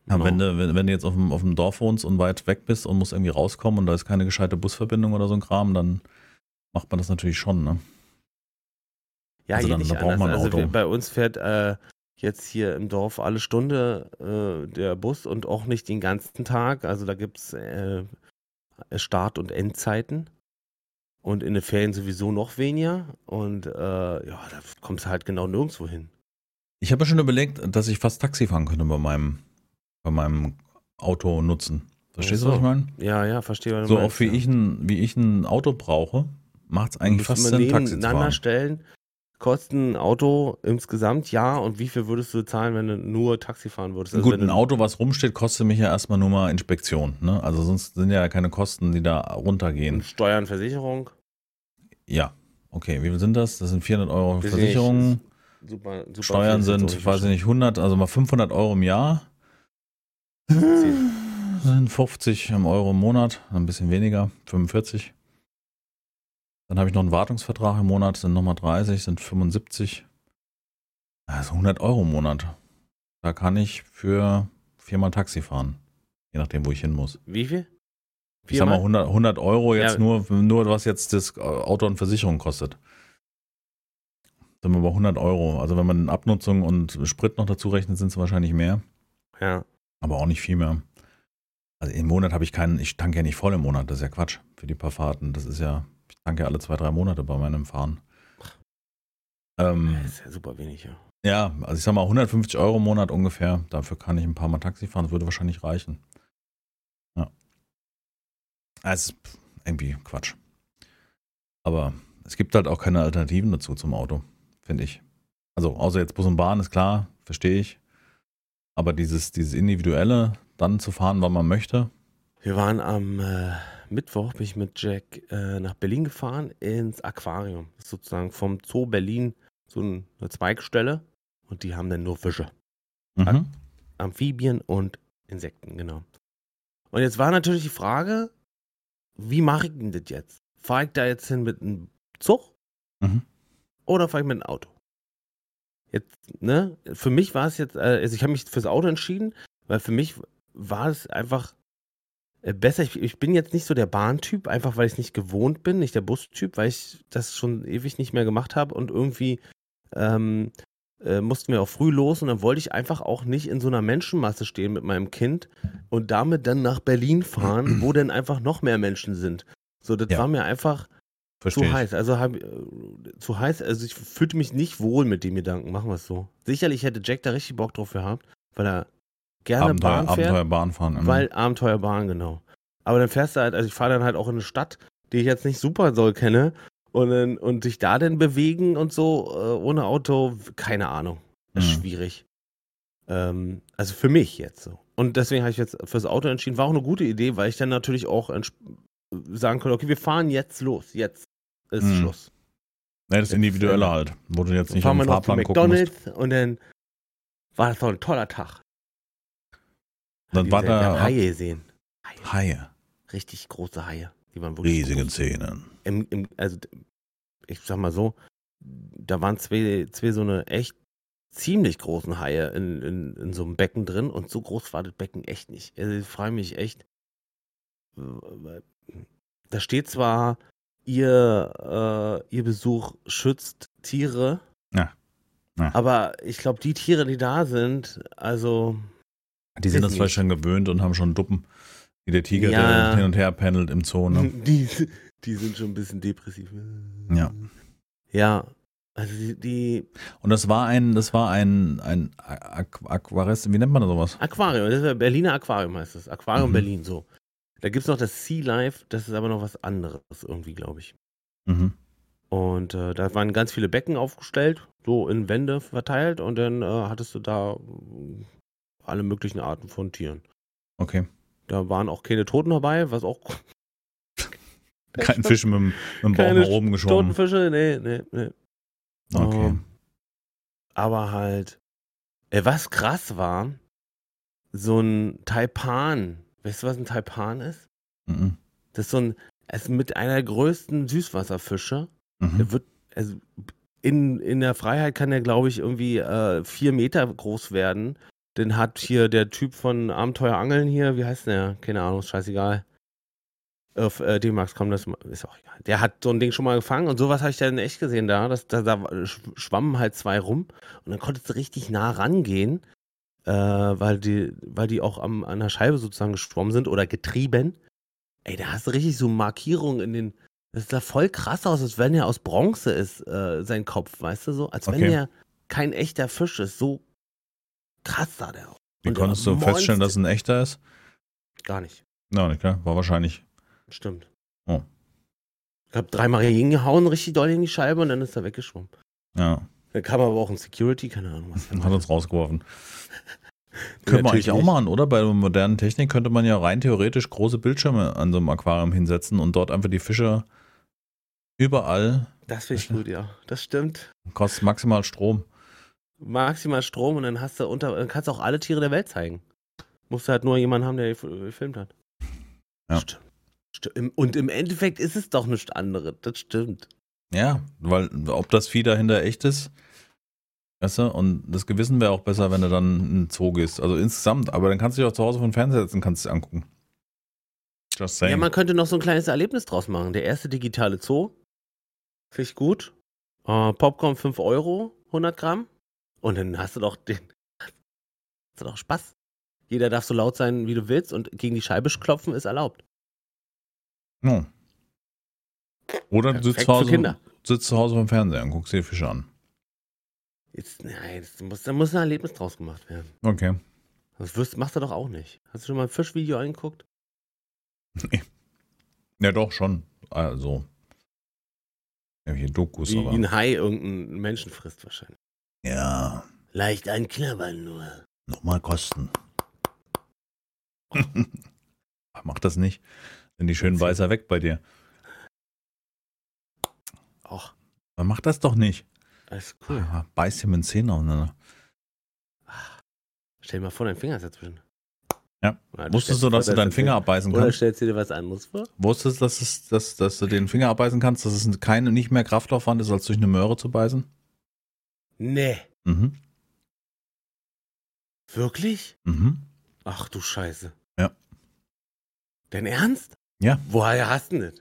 Ja, Genau. wenn, du, wenn, wenn du jetzt auf dem, auf dem Dorf wohnst und weit weg bist und musst irgendwie rauskommen und da ist keine gescheite Busverbindung oder so ein Kram, dann macht man das natürlich schon, ne? Ja, Also dann- nicht da braucht anders. man ein also Auto. wir, bei uns fährt äh, jetzt hier im Dorf alle Stunde äh, der Bus und auch nicht den ganzen Tag. Also da gibt es äh, Start- und Endzeiten. Und in den Ferien sowieso noch weniger. Und äh, ja, da kommst du halt genau nirgendwo hin. Ich habe ja schon überlegt, dass ich fast Taxi fahren könnte bei meinem, bei meinem Auto nutzen. Verstehst du, was ich meine? Ja, ja, verstehe. was So meinst, auch wie ja. ich ein, wie ich ein Auto brauche, macht es eigentlich fast Sinn, Taxi zu fahren. stellen. Kosten ein Auto insgesamt, ja. Und wie viel würdest du zahlen, wenn du nur Taxi fahren würdest? Also Gut, ein Auto, was rumsteht, kostet mich ja erstmal nur mal Inspektion. Ne? Also sonst sind ja keine Kosten, die da runtergehen. Steuern, Versicherung. Ja, okay, wie viel sind das? Das sind 400 Euro ich Versicherung. Super, super Steuern sind, auch weiß ich nicht, 100, also mal 500 Euro im Jahr. Sind 50 im Euro im Monat, ein bisschen weniger, 45. Dann habe ich noch einen Wartungsvertrag im Monat, sind nochmal 30, sind 75. Also 100 Euro im Monat. Da kann ich für viermal Taxi fahren. Je nachdem, wo ich hin muss. Wie viel? Ich sag mal Viermal? 100, 100 Euro jetzt Ja. nur, nur, was jetzt das Auto und Versicherung kostet. Sind wir bei 100 Euro. Also wenn man Abnutzung und Sprit noch dazu rechnet, sind es wahrscheinlich mehr. Ja. Aber auch nicht viel mehr. Also im Monat habe ich keinen, ich tanke ja nicht voll im Monat, das ist ja Quatsch für die paar Fahrten. Das ist ja, tanke ja alle zwei, drei Monate bei meinem Fahren. Ähm, Das ist ja super wenig, ja. ja, also ich sag mal 150 Euro im Monat ungefähr. Dafür kann ich ein paar Mal Taxi fahren, das würde wahrscheinlich reichen. Ja. Es ist irgendwie Quatsch. Aber es gibt halt auch keine Alternativen dazu zum Auto, finde ich. Also außer jetzt Bus und Bahn ist klar, verstehe ich. Aber dieses, dieses individuelle, dann zu fahren, wann man möchte, Wir waren am äh, Mittwoch, bin ich mit Jack äh, nach Berlin gefahren, ins Aquarium. Das ist sozusagen vom Zoo Berlin so ein- eine Zweigstelle. Und die haben dann nur Fische. mhm. Amphibien und Insekten, genau. Und jetzt war natürlich die Frage, wie mache ich denn das jetzt? Fahre ich da jetzt hin mit einem Zug Mhm. oder fahre ich mit einem Auto? Jetzt, ne? Für mich war es jetzt, äh, also ich habe mich fürs Auto entschieden, weil für mich war es einfach besser. Ich, ich bin jetzt nicht so der Bahntyp, einfach weil ich es nicht gewohnt bin, nicht der Bustyp, weil ich das schon ewig nicht mehr gemacht habe und irgendwie ähm, äh, mussten wir auch früh los und dann wollte ich einfach auch nicht in so einer Menschenmasse stehen mit meinem Kind und damit dann nach Berlin fahren, wo dann einfach noch mehr Menschen sind. So, das Ja. war mir einfach verstehe zu ich. heiß. Also hab, äh, zu heiß, also ich fühlte mich nicht wohl mit dem Gedanken, machen wir es so. Sicherlich hätte Jack da richtig Bock drauf gehabt, weil er gerne Abenteuer, Bahn fährt. Abenteuer Bahn fahren. mhm. Weil Abenteuerbahn, genau. Aber dann fährst du halt, also ich fahre dann halt auch in eine Stadt, die ich jetzt nicht super doll kenne. Und, dann, und dich da dann bewegen und so äh, ohne Auto, keine Ahnung. Ist Mhm. schwierig. Ähm, also für mich jetzt so. Und deswegen habe ich jetzt fürs Auto entschieden. War auch eine gute Idee, weil ich dann natürlich auch sagen konnte, okay, wir fahren jetzt los. Jetzt ist Mhm. Schluss. Nee, das Individuelle halt, wo du jetzt nicht fahren am Fahrplan gucken musst. McDonalds und dann war das doch ein toller Tag. Dann war da- Haie gesehen. Haie. richtig große Haie. Die waren wirklich Riesige groß. Zähne. Im, im, also, ich sag mal so, da waren zwei, zwei so eine echt ziemlich großen Haie in, in, in so einem Becken drin und so groß war das Becken echt nicht. Also ich frage mich echt, da steht zwar, ihr, äh, ihr Besuch schützt Tiere, Ja. Ja. aber ich glaube, die Tiere, die da sind, also Die sind das vielleicht schon gewöhnt und haben schon Duppen, wie der Tiger, Ja. der hin und her pendelt im Zoo. Ne? [LAUGHS] die, die sind schon ein bisschen depressiv. Ja. Ja, also die, die Und das war ein, das war ein, ein Aqu- Aquarist, wie nennt man das sowas? Aquarium, das ist ja Berliner Aquarium heißt es. Aquarium Mhm. Berlin, so. Da gibt es noch das Sea Life, das ist aber noch was anderes irgendwie, glaube ich. Mhm. Und äh, da waren ganz viele Becken aufgestellt, so in Wände verteilt und dann äh, hattest du da alle möglichen Arten von Tieren. Okay. Da waren auch keine Toten dabei, was auch. [LAUGHS] Kein Fisch mit dem, mit dem Bauch nach oben geschwommen. Totenfische, nee, nee, nee. Okay. Ähm, aber halt, äh, was krass war, so ein Taipan. Weißt du, was ein Taipan ist? Mhm. Das ist so ein, es ist mit einer der größten Süßwasserfische. Mhm. Der wird, also in, in der Freiheit kann er, glaube ich, irgendwie äh, vier Meter groß werden. Den hat hier der Typ von Abenteuer Angeln hier, wie heißt der? Keine Ahnung, scheißegal. Auf äh, D-Max kommt das, ist auch egal. Der hat so ein Ding schon mal gefangen und sowas habe ich dann echt gesehen da. dass da, da sch- schwammen halt zwei rum und dann konntest du richtig nah rangehen, äh, weil, die, weil die auch am, an der Scheibe sozusagen geschwommen sind oder getrieben. Ey, da hast du richtig so Markierungen in den. Das sah voll krass aus, als wenn er aus Bronze ist, äh, sein Kopf, weißt du so? Als wenn Okay. er kein echter Fisch ist. So krass sah der aus. Wie Und der konntest du feststellen, dass es ein echter ist? Gar nicht. Ja, nicht klar. War wahrscheinlich. Stimmt. Oh. Ich hab dreimal hingehauen, richtig doll in die Scheibe und dann ist er weggeschwommen. Ja, Da kam aber auch ein Security, keine Ahnung was. [LAUGHS] hat uns rausgeworfen. [LAUGHS] Könnte man eigentlich auch machen, oder? Bei der modernen Technik könnte man ja rein theoretisch große Bildschirme an so einem Aquarium hinsetzen und dort einfach die Fische überall, Das finde ich gut, ja. Das stimmt. kostet maximal Strom. Maximal Strom und dann hast du unter, dann kannst du auch alle Tiere der Welt zeigen. Musst du halt nur jemanden haben, der gef- gefilmt hat. Ja. Stimmt. Stimmt. Im- Und im Endeffekt ist es doch nichts anderes. Das stimmt. Ja, weil ob das Vieh dahinter echt ist, weißt du, und das Gewissen wäre auch besser, wenn du dann in den Zoo gehst. Also insgesamt, aber dann kannst du dich auch zu Hause den Fernseher setzen, kannst es angucken. Just saying. Ja, man könnte noch so ein kleines Erlebnis draus machen. Der erste digitale Zoo. Finde ich gut. Äh, Popcorn 5 Euro, 100 Gramm. Und dann hast du doch den. Hast du doch Spaß. Jeder darf so laut sein, wie du willst und gegen die Scheibe klopfen ist erlaubt. Ja. Oder du sitzt zu, Hause, sitzt zu Hause beim Fernseher und guckst dir Fische an. Jetzt, nein, das muss, da muss ein Erlebnis draus gemacht werden. Okay. Das wirst, machst du doch auch nicht. Hast du schon mal ein Fischvideo angeguckt? Ja, doch, schon. Also. Ja, hier Dokus, Wie, aber. wie ein Hai irgendeinen Menschen frisst wahrscheinlich. Ja, Leicht anknabbern nur. nochmal kosten. [LAUGHS] Mach das nicht. Sind die schön weißer weg bei dir. Och, Aber mach das doch nicht. alles cool. Ah, Beiß dir mit den Zähnen auseinander. Stell dir mal vor, dein Finger ist dazwischen. Ja. Oder Wusstest du, dass du deinen Finger abbeißen Oder kannst? stellst du dir was anderes vor? Wusstest du, dass, es, dass, dass du den Finger abbeißen kannst, dass es keine, nicht mehr Kraftaufwand ist, als durch eine Möhre zu beißen? Nee. Mhm. Wirklich? Mhm. Ach du Scheiße. Ja. Dein Ernst? Ja. Woher hast du das?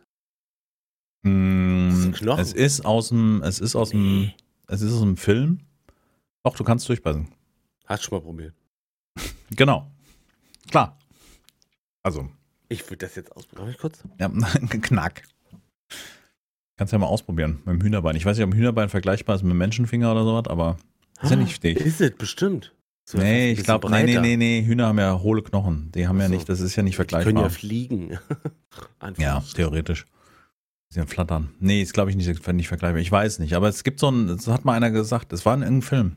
Mm, Das ist ein Knochen. Es ist aus dem, es ist aus dem, Nee. es ist aus dem Film. Doch, du kannst durchbeißen. Hast schon mal probiert. [LAUGHS] Genau. Klar. Also, Ich würde das jetzt ausprobieren. Darf ich kurz? ja, [LAUGHS] Knack. Kannst ja mal ausprobieren mit dem Hühnerbein. Ich weiß nicht, ob ein Hühnerbein vergleichbar ist mit dem Menschenfinger oder sowas, aber ist ja Ah, nicht dicht. Ist es, bestimmt. So Nee, ich glaube, nee, nee, nee, nee, Hühner haben ja hohle Knochen. Die haben ja Ach so. nicht, das ist ja nicht Die können ja vergleichbar. fliegen. [LAUGHS] Ja, theoretisch. Sie flattern. Nee, ist glaube ich nicht, nicht vergleichbar. Ich weiß nicht, aber es gibt so ein, das hat mal einer gesagt, es war in irgendeinem Film.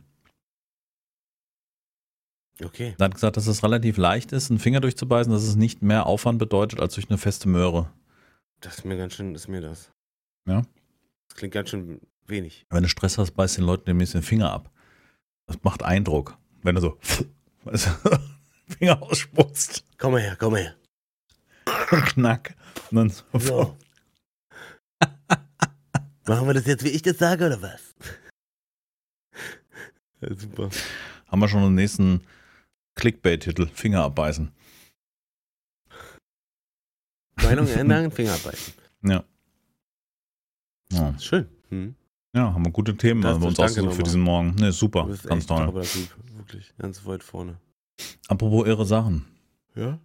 Okay. Er hat gesagt, dass es relativ leicht ist, einen Finger durchzubeißen, dass es nicht mehr Aufwand bedeutet als durch eine feste Möhre. Das ist mir ganz schön, ist mir das. Ja. Das klingt ganz schön wenig. Wenn du Stress hast, beißt den Leuten demnächst den Finger ab. Das macht Eindruck. Wenn du so weißt du, [LAUGHS] Finger ausspuckst. Komm mal her, komm mal her. [LAUGHS] Knack. Und dann so. So. [LAUGHS] Machen wir das jetzt, wie ich das sage, oder was? Ja, super. Haben wir schon den nächsten Clickbait-Titel. Finger abbeißen. Meinung ändern, Finger beißen. Ja. Ja, Schön. Hm. ja haben wir gute Themen Das wir uns ausgesucht für diesen Morgen. Ne, super. Du bist Ganz echt toll. Typ. Wirklich. Ganz weit vorne. Apropos irre Sachen. Ja?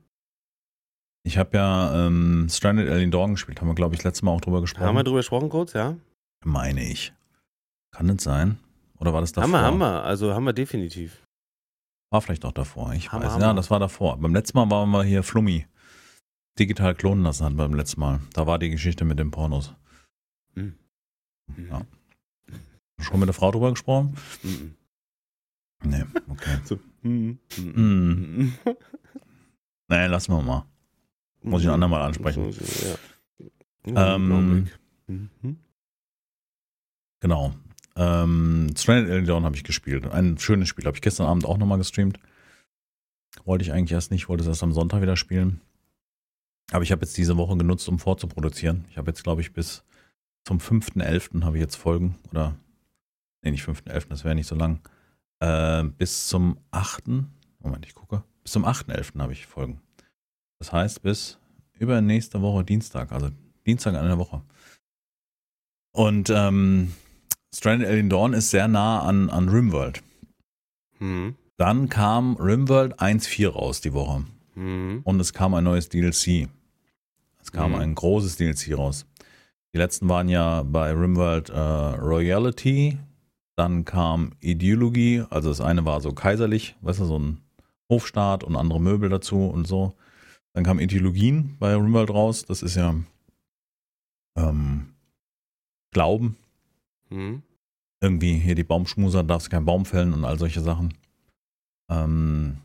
Ich habe ja ähm, Stranded Alien Dawn gespielt. Haben wir, glaube ich, letztes Mal auch drüber gesprochen. Haben wir drüber gesprochen kurz, ja? Meine ich. Kann das sein? Oder war das davor? Haben wir, haben wir. Also haben wir definitiv. War vielleicht auch davor. Ich Haben wir, weiß. haben Ja, wir. das war davor. Beim letzten Mal waren wir hier Flummi. Digital klonen lassen hatten wir beim letzten Mal. Da war die Geschichte mit den Pornos. Ja. Schon mit der Frau drüber gesprochen? Mhm. Nee, okay. [LAUGHS] So. Mhm. Mhm. Nee, lassen wir mal. Muss ich ein andermal ansprechen. Ja. Ähm. Mhm. Genau. Ähm, Stranded Alien habe ich gespielt. Ein schönes Spiel. Habe ich gestern Abend auch nochmal gestreamt. Wollte ich eigentlich erst nicht, wollte es erst am Sonntag wieder spielen. Aber ich habe jetzt diese Woche genutzt, um vorzuproduzieren. Ich habe jetzt, glaube ich, bis zum 5.11. habe ich jetzt Folgen. Oder, nee, nicht 5.11., das wäre nicht so lang. Äh, bis zum 8. Moment, ich gucke. Bis zum 8.11. habe ich Folgen. Das heißt, bis übernächste Woche Dienstag, also Dienstag in einer Woche. Und ähm, Stranded Alien Dawn ist sehr nah an, an RimWorld. Mhm. Dann kam RimWorld 1.4 raus die Woche. Mhm. Und es kam ein neues DLC. Es kam Mhm. ein großes DLC raus. Die letzten waren ja bei RimWorld äh, Royalty. Dann kam Ideologie. Also das eine war so kaiserlich, weißt du, so ein Hofstaat und andere Möbel dazu und so. Dann kam Ideologien bei RimWorld raus. Das ist ja ähm, Glauben. Mhm. irgendwie hier die Baumschmuser, darfst keinen Baum fällen und all solche Sachen. Ähm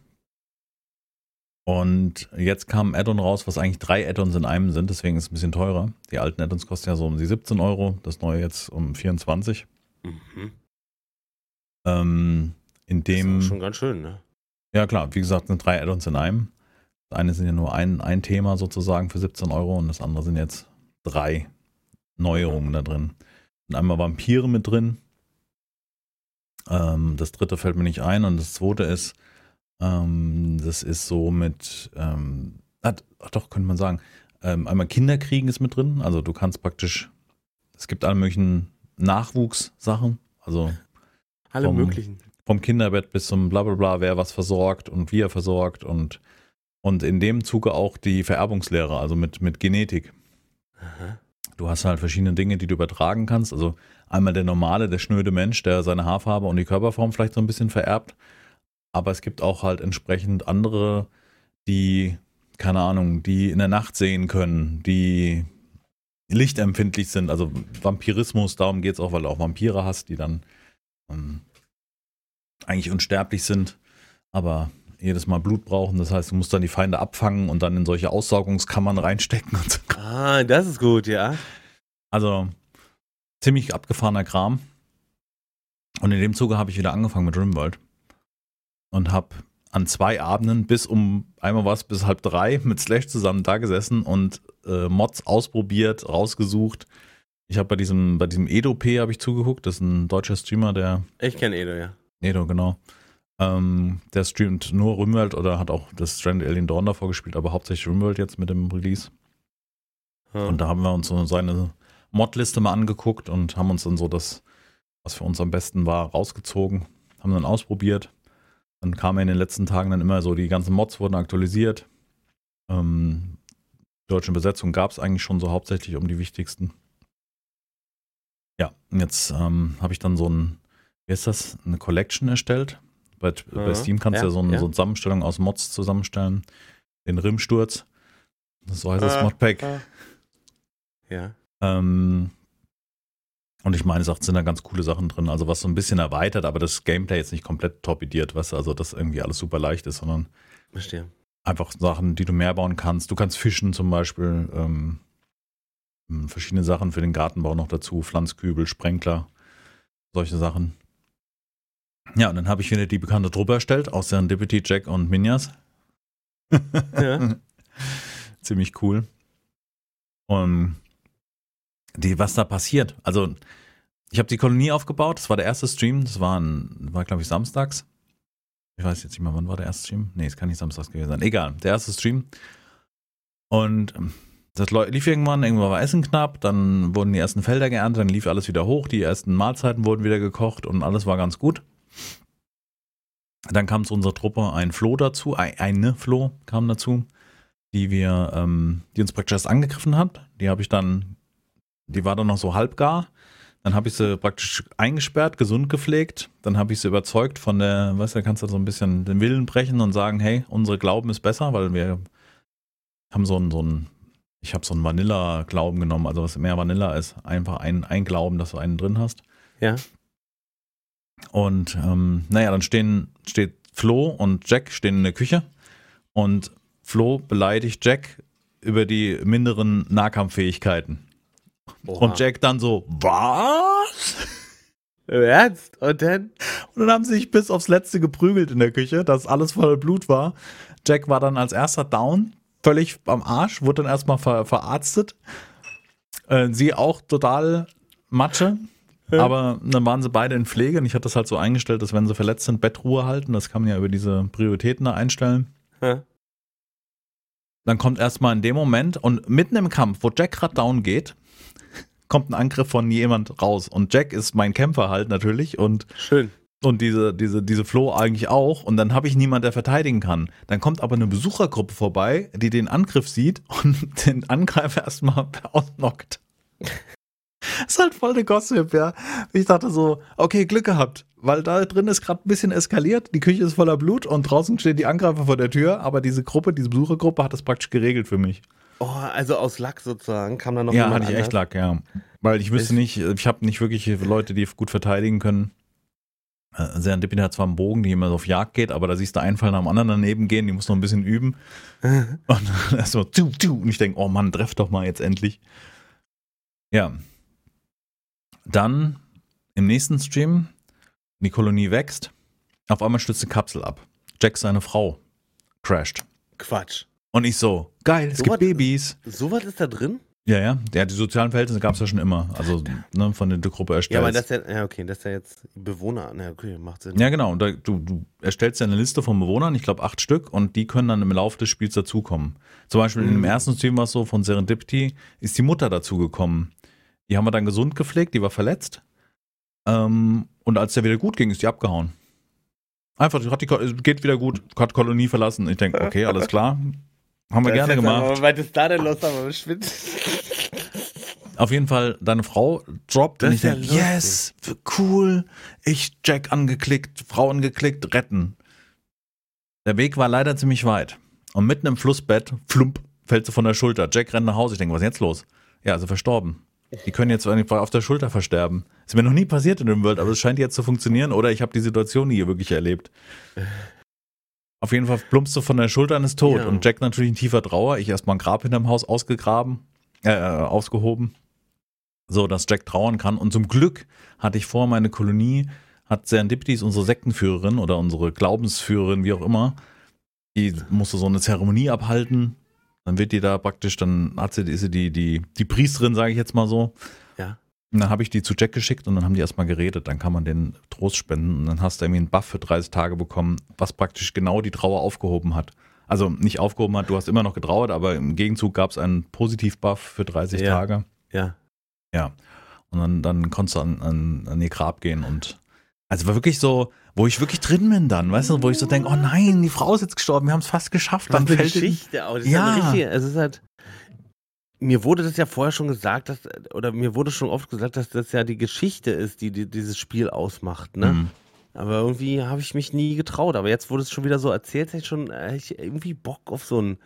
und jetzt kam ein Add-on raus, was eigentlich drei Add-ons in einem sind, deswegen ist es ein bisschen teurer. Die alten Add-ons kosten ja so um die 17 Euro, das neue jetzt um 24. Mhm. Ähm, in Das ist dem, schon ganz schön, ne? ja klar, wie gesagt, sind drei Add-ons in einem. Das eine sind ja nur ein, ein Thema sozusagen für 17 Euro und das andere sind jetzt drei Neuerungen da drin. Und einmal Vampire mit drin. Ähm, das dritte fällt mir nicht ein. Und das zweite ist, ähm, das ist so mit, ähm, hat, ach doch, könnte man sagen, ähm, einmal Kinderkriegen ist mit drin. Also du kannst praktisch, es gibt alle möglichen Nachwuchssachen. Also Alle Vom- möglichen. vom Kinderbett bis zum Blablabla, wer was versorgt und wie er versorgt und, und in dem Zuge auch die Vererbungslehre, also mit, mit Genetik. Aha. Du hast halt verschiedene Dinge, die du übertragen kannst. Also einmal der normale, der schnöde Mensch, der seine Haarfarbe und die Körperform vielleicht so ein bisschen vererbt. Aber es gibt auch halt entsprechend andere, die, keine Ahnung, die in der Nacht sehen können, die lichtempfindlich sind. Also Vampirismus, darum geht es auch, weil du auch Vampire hast, die dann ähm, eigentlich unsterblich sind, aber jedes Mal Blut brauchen. Das heißt, du musst dann die Feinde abfangen und dann in solche Aussaugungskammern reinstecken und so. Ah, das ist gut, ja. Also ziemlich abgefahrener Kram. Und in dem Zuge habe ich wieder angefangen mit Rimworld und habe an zwei Abenden bis um einmal was bis halb drei mit Slash zusammen da gesessen und äh, Mods ausprobiert, rausgesucht. Ich habe bei diesem bei diesem Edo P habe ich zugeguckt. Das ist ein deutscher Streamer, der Ich kenne Edo, ja. Edo genau. Ähm, der streamt nur Rimworld oder hat auch das Stranded Alien Dawn davor gespielt, aber hauptsächlich Rimworld jetzt mit dem Release. Ja. Und da haben wir uns so seine Modliste mal angeguckt und haben uns dann so das, was für uns am besten war, rausgezogen, haben dann ausprobiert. Dann kamen in den letzten Tagen dann immer so, die ganzen Mods wurden aktualisiert. Ähm, deutsche Besetzung gab es eigentlich schon so hauptsächlich um die wichtigsten. Ja, jetzt ähm, habe ich dann so ein, wie ist das, eine Collection erstellt. Bei, bei Mhm. Steam kannst du Ja, ja, so, eine, ja. so eine Zusammenstellung aus Mods zusammenstellen. Den Rimsturz. So heißt das Ah, Modpack. ah. Ja. Ähm, und ich meine, es sind da ganz coole Sachen drin. Also was so ein bisschen erweitert, aber das Gameplay jetzt nicht komplett torpediert, du, also dass irgendwie alles super leicht ist, sondern Verstehe. einfach Sachen, die du mehr bauen kannst. Du kannst fischen zum Beispiel, ähm, verschiedene Sachen für den Gartenbau noch dazu, Pflanzkübel, Sprenkler, solche Sachen. Ja, und dann habe ich wieder die bekannte Truppe erstellt, aus Serendipity, Jack und Minjas. Ja. [LAUGHS] ziemlich cool. Und die, was da passiert. Also, ich habe die Kolonie aufgebaut. Das war der erste Stream. Das war, war glaube ich, samstags. Ich weiß jetzt nicht mehr, wann war der erste Stream? Nee, es kann nicht samstags gewesen sein. Egal, der erste Stream. Und ähm, das lief irgendwann, irgendwann war Essen knapp, dann wurden die ersten Felder geerntet, dann lief alles wieder hoch, die ersten Mahlzeiten wurden wieder gekocht und alles war ganz gut. Dann kam zu unserer Truppe ein Floh dazu, eine Floh kam dazu, die wir, ähm, die uns praktisch erst angegriffen hat. Die habe ich dann, die war dann noch so halbgar. Dann habe ich sie praktisch eingesperrt, gesund gepflegt. Dann habe ich sie überzeugt von der, weißt du, kannst du so ein bisschen den Willen brechen und sagen, hey, unsere Glauben ist besser, weil wir haben so ein, so ein ich habe so einen Vanilla-Glauben genommen, also was mehr Vanilla ist. Einfach ein, ein Glauben, dass du einen drin hast. Ja. Und ähm, naja, dann stehen, steht Flo und Jack stehen in der Küche und Flo beleidigt Jack über die minderen Nahkampffähigkeiten. Oha. Und Jack dann so, was? Ernst? Und dann? Und dann haben sie sich bis aufs Letzte geprügelt in der Küche, dass alles voll Blut war. Jack war dann als erster down, völlig am Arsch, wurde dann erstmal ver verarztet. Äh, sie auch total Matsche. Ja. Aber dann waren sie beide in Pflege und ich hatte das halt so eingestellt, dass wenn sie verletzt sind, Bettruhe halten. Das kann man ja über diese Prioritäten da einstellen. Ja. Dann kommt erstmal in dem Moment und mitten im Kampf, wo Jack gerade down geht, kommt ein Angriff von jemand raus. Und Jack ist mein Kämpfer halt natürlich und Schön und diese, diese, diese Flo eigentlich auch. Und dann habe ich niemand, der verteidigen kann. Dann kommt aber eine Besuchergruppe vorbei, die den Angriff sieht [LAUGHS] und den Angreifer erstmal ausnockt. Das ist halt voll der Gossip, ja. Ich dachte so, okay, Glück gehabt, weil da drin ist gerade ein bisschen eskaliert, die Küche ist voller Blut und draußen stehen die Angreifer vor der Tür, aber diese Gruppe, diese Besuchergruppe hat das praktisch geregelt für mich. Oh, also aus Lack sozusagen kam da noch Ja, hatte ich anders? echt Lack, ja. Weil ich wüsste nicht, ich habe nicht wirklich Leute, die gut verteidigen können. Äh, Serendipity hat zwar einen Bogen, die immer so auf Jagd geht, aber da siehst du einen Fall nach dem anderen daneben gehen, die muss noch ein bisschen üben. [LAUGHS] und dann ist so, tu, tu, und ich denke, oh Mann, treff doch mal jetzt endlich. Ja. Dann im nächsten Stream, die Kolonie wächst, auf einmal stürzt eine Kapsel ab. Jack, seine Frau, crasht. Quatsch. Und ich so, geil, es so gibt was, Babys. So was ist da drin? Ja, ja, ja, die sozialen Verhältnisse gab es ja schon immer. Also ne, von der Gruppe erstellt. Ja, aber das ist ja, ja, okay, das ist ja jetzt Bewohner. Na, okay, macht Sinn. Ja, genau. Und da, du, du erstellst ja eine Liste von Bewohnern, ich glaube acht Stück, und die können dann im Laufe des Spiels dazukommen. Zum Beispiel mhm. in dem mhm. ersten Stream war es so, von Serendipity ist die Mutter dazugekommen. Die haben wir dann gesund gepflegt, die war verletzt. Ähm, und als der wieder gut ging, ist die abgehauen. Einfach, hat die geht wieder gut, hat Kolonie verlassen. Ich denke, okay, alles klar. Haben wir gerne gemacht. Was ist da denn los? Aber Schmidt. Auf jeden Fall, deine Frau droppt das und ich denke, ja yes, cool. Ich Jack angeklickt, Frau angeklickt, retten. Der Weg war leider ziemlich weit. Und mitten im Flussbett, flump, fällt sie von der Schulter. Jack rennt nach Hause. Ich denke, was ist jetzt los? Ja, sie verstorben. Die können jetzt auf der Schulter versterben. Ist mir noch nie passiert in dem World, aber es scheint jetzt zu funktionieren. Oder ich habe die Situation nie wirklich erlebt. Auf jeden Fall plumpst du von der Schulter und ist tot. Ja. Und Jack natürlich ein tiefer Trauer. Ich erstmal ein Grab hinterm Haus ausgegraben, äh, äh, ausgehoben. So, dass Jack trauern kann. Und zum Glück hatte ich vor, meine Kolonie hat Serendipity, unsere Sektenführerin oder unsere Glaubensführerin, wie auch immer, die musste so eine Zeremonie abhalten. Dann wird die da praktisch, dann hat sie, ist sie die, die, die Priesterin, sage ich jetzt mal so. Und dann habe ich die zu Jack geschickt und dann haben die erstmal geredet. Dann kann man den Trost spenden und dann hast du irgendwie einen Buff für 30 Tage bekommen, was praktisch genau die Trauer aufgehoben hat. Also nicht aufgehoben hat, du hast immer noch getrauert, aber im Gegenzug gab es einen Positiv-Buff für 30 ja. Tage. Ja. Ja. Und dann, dann konntest du an, an, an ihr Grab gehen und also war wirklich so, wo ich wirklich drin bin dann, weißt du, wo ich so denke, oh nein, die Frau ist jetzt gestorben, wir haben es fast geschafft. Dann fällt Geschichte auch. Das ja. Ist halt richtig, es ist halt, mir wurde das ja vorher schon gesagt, dass, oder mir wurde schon oft gesagt, dass das ja die Geschichte ist, die, die dieses Spiel ausmacht, ne? Mhm. Aber irgendwie habe ich mich nie getraut. Aber jetzt wurde es schon wieder so erzählt, hätte ich schon äh, ich irgendwie Bock auf so ein.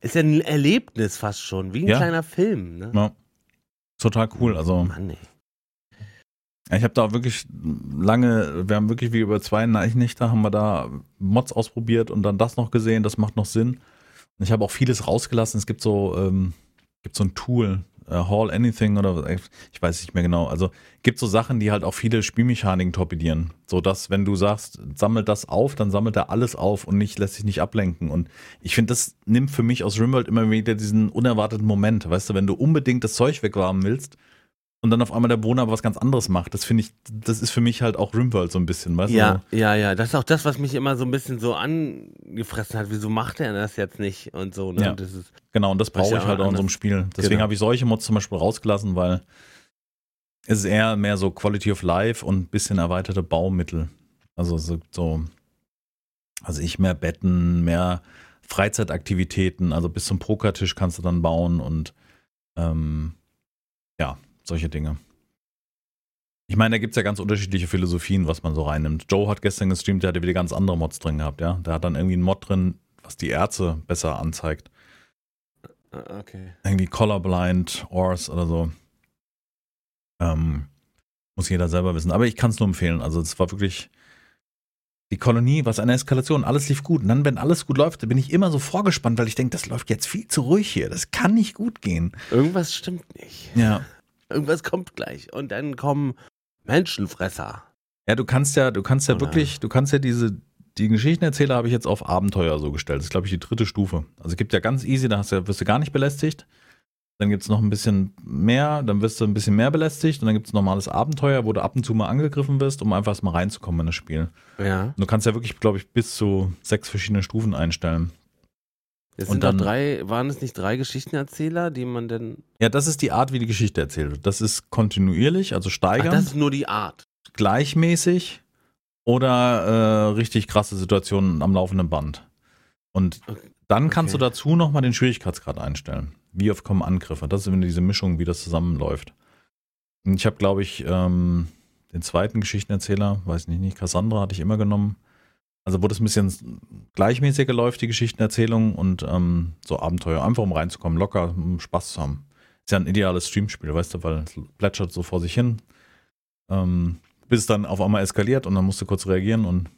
Ist ja ein Erlebnis fast schon, wie ein ja. kleiner Film, ne? Ja. Total cool. Also. Mann, ey. Ich habe da wirklich lange, wir haben wirklich wie über zwei Nächte haben wir da Mods ausprobiert und dann das noch gesehen, das macht noch Sinn. Ich habe auch vieles rausgelassen. Es gibt so, ähm, gibt so ein Tool, äh, Hall Anything oder ich weiß nicht mehr genau. Also gibt so Sachen, die halt auch viele Spielmechaniken torpedieren. So dass, wenn du sagst, sammelt das auf, dann sammelt er alles auf und nicht, lässt sich nicht ablenken. Und ich finde, das nimmt für mich aus Rimworld immer wieder diesen unerwarteten Moment. Weißt du, wenn du unbedingt das Zeug wegwarmen willst, und dann auf einmal der Bewohner was ganz anderes macht. Das finde ich, das ist für mich halt auch Rimworld so ein bisschen, weißt ja, du? Ja, ja, das ist auch das, was mich immer so ein bisschen so angefressen hat. Wieso macht er das jetzt nicht und so, ne? Ja. Das ist, Genau, und das brauche ich halt auch in so einem Spiel. Deswegen Genau. habe ich solche Mods zum Beispiel rausgelassen, weil es ist eher mehr so Quality of Life und ein bisschen erweiterte Baumittel. Also so, so also ich mehr Betten, mehr Freizeitaktivitäten, also bis zum Pokertisch kannst du dann bauen und ähm, ja, solche Dinge. Ich meine, da gibt es ja ganz unterschiedliche Philosophien, was man so reinnimmt. Joe hat gestern gestreamt, der hatte wieder ganz andere Mods drin gehabt, ja. Der hat dann irgendwie einen Mod drin, was die Ärzte besser anzeigt. Ah, okay. irgendwie Colorblind, Ors oder so. Ähm, muss jeder selber wissen. Aber ich kann es nur empfehlen. Also es war wirklich die Kolonie, was eine Eskalation. Alles lief gut. Und dann, wenn alles gut läuft, bin ich immer so vorgespannt, weil ich denke, das läuft jetzt viel zu ruhig hier. Das kann nicht gut gehen. Irgendwas stimmt nicht. Ja. Irgendwas kommt gleich. Und dann kommen Menschenfresser. Ja, du kannst ja, du kannst ja nein. wirklich, du kannst ja diese, die Geschichtenerzähler habe ich jetzt auf Abenteuer so gestellt. Das ist, glaube ich, die dritte Stufe. Also es gibt ja ganz easy, da hast du, wirst du gar nicht belästigt. Dann gibt es noch ein bisschen mehr, dann wirst du ein bisschen mehr belästigt und dann gibt es normales Abenteuer, wo du ab und zu mal angegriffen wirst, um einfach mal reinzukommen in das Spiel. Ja. Und du kannst ja wirklich, glaube ich, bis zu sechs verschiedene Stufen einstellen. Es sind dann- doch drei, waren es nicht drei Geschichtenerzähler, die man denn. Ja, das ist die Art, wie die Geschichte erzählt wird. Das ist kontinuierlich, also steigern, das ist nur die Art. gleichmäßig oder äh, richtig krasse Situationen am laufenden Band. Und Okay. dann kannst Okay. du dazu nochmal den Schwierigkeitsgrad einstellen. Wie oft kommen Angriffe? Das ist immer diese Mischung, wie das zusammenläuft. Und ich habe, glaube ich, ähm, den zweiten Geschichtenerzähler, weiß nicht, nicht, Cassandra hatte ich immer genommen. Also wo das ein bisschen gleichmäßiger läuft, die Geschichtenerzählung und ähm, so Abenteuer, einfach um reinzukommen, locker, um Spaß zu haben. Ist ja ein ideales Streamspiel, weißt du, weil es plätschert so vor sich hin, ähm, bis es dann auf einmal eskaliert und dann musst du kurz reagieren und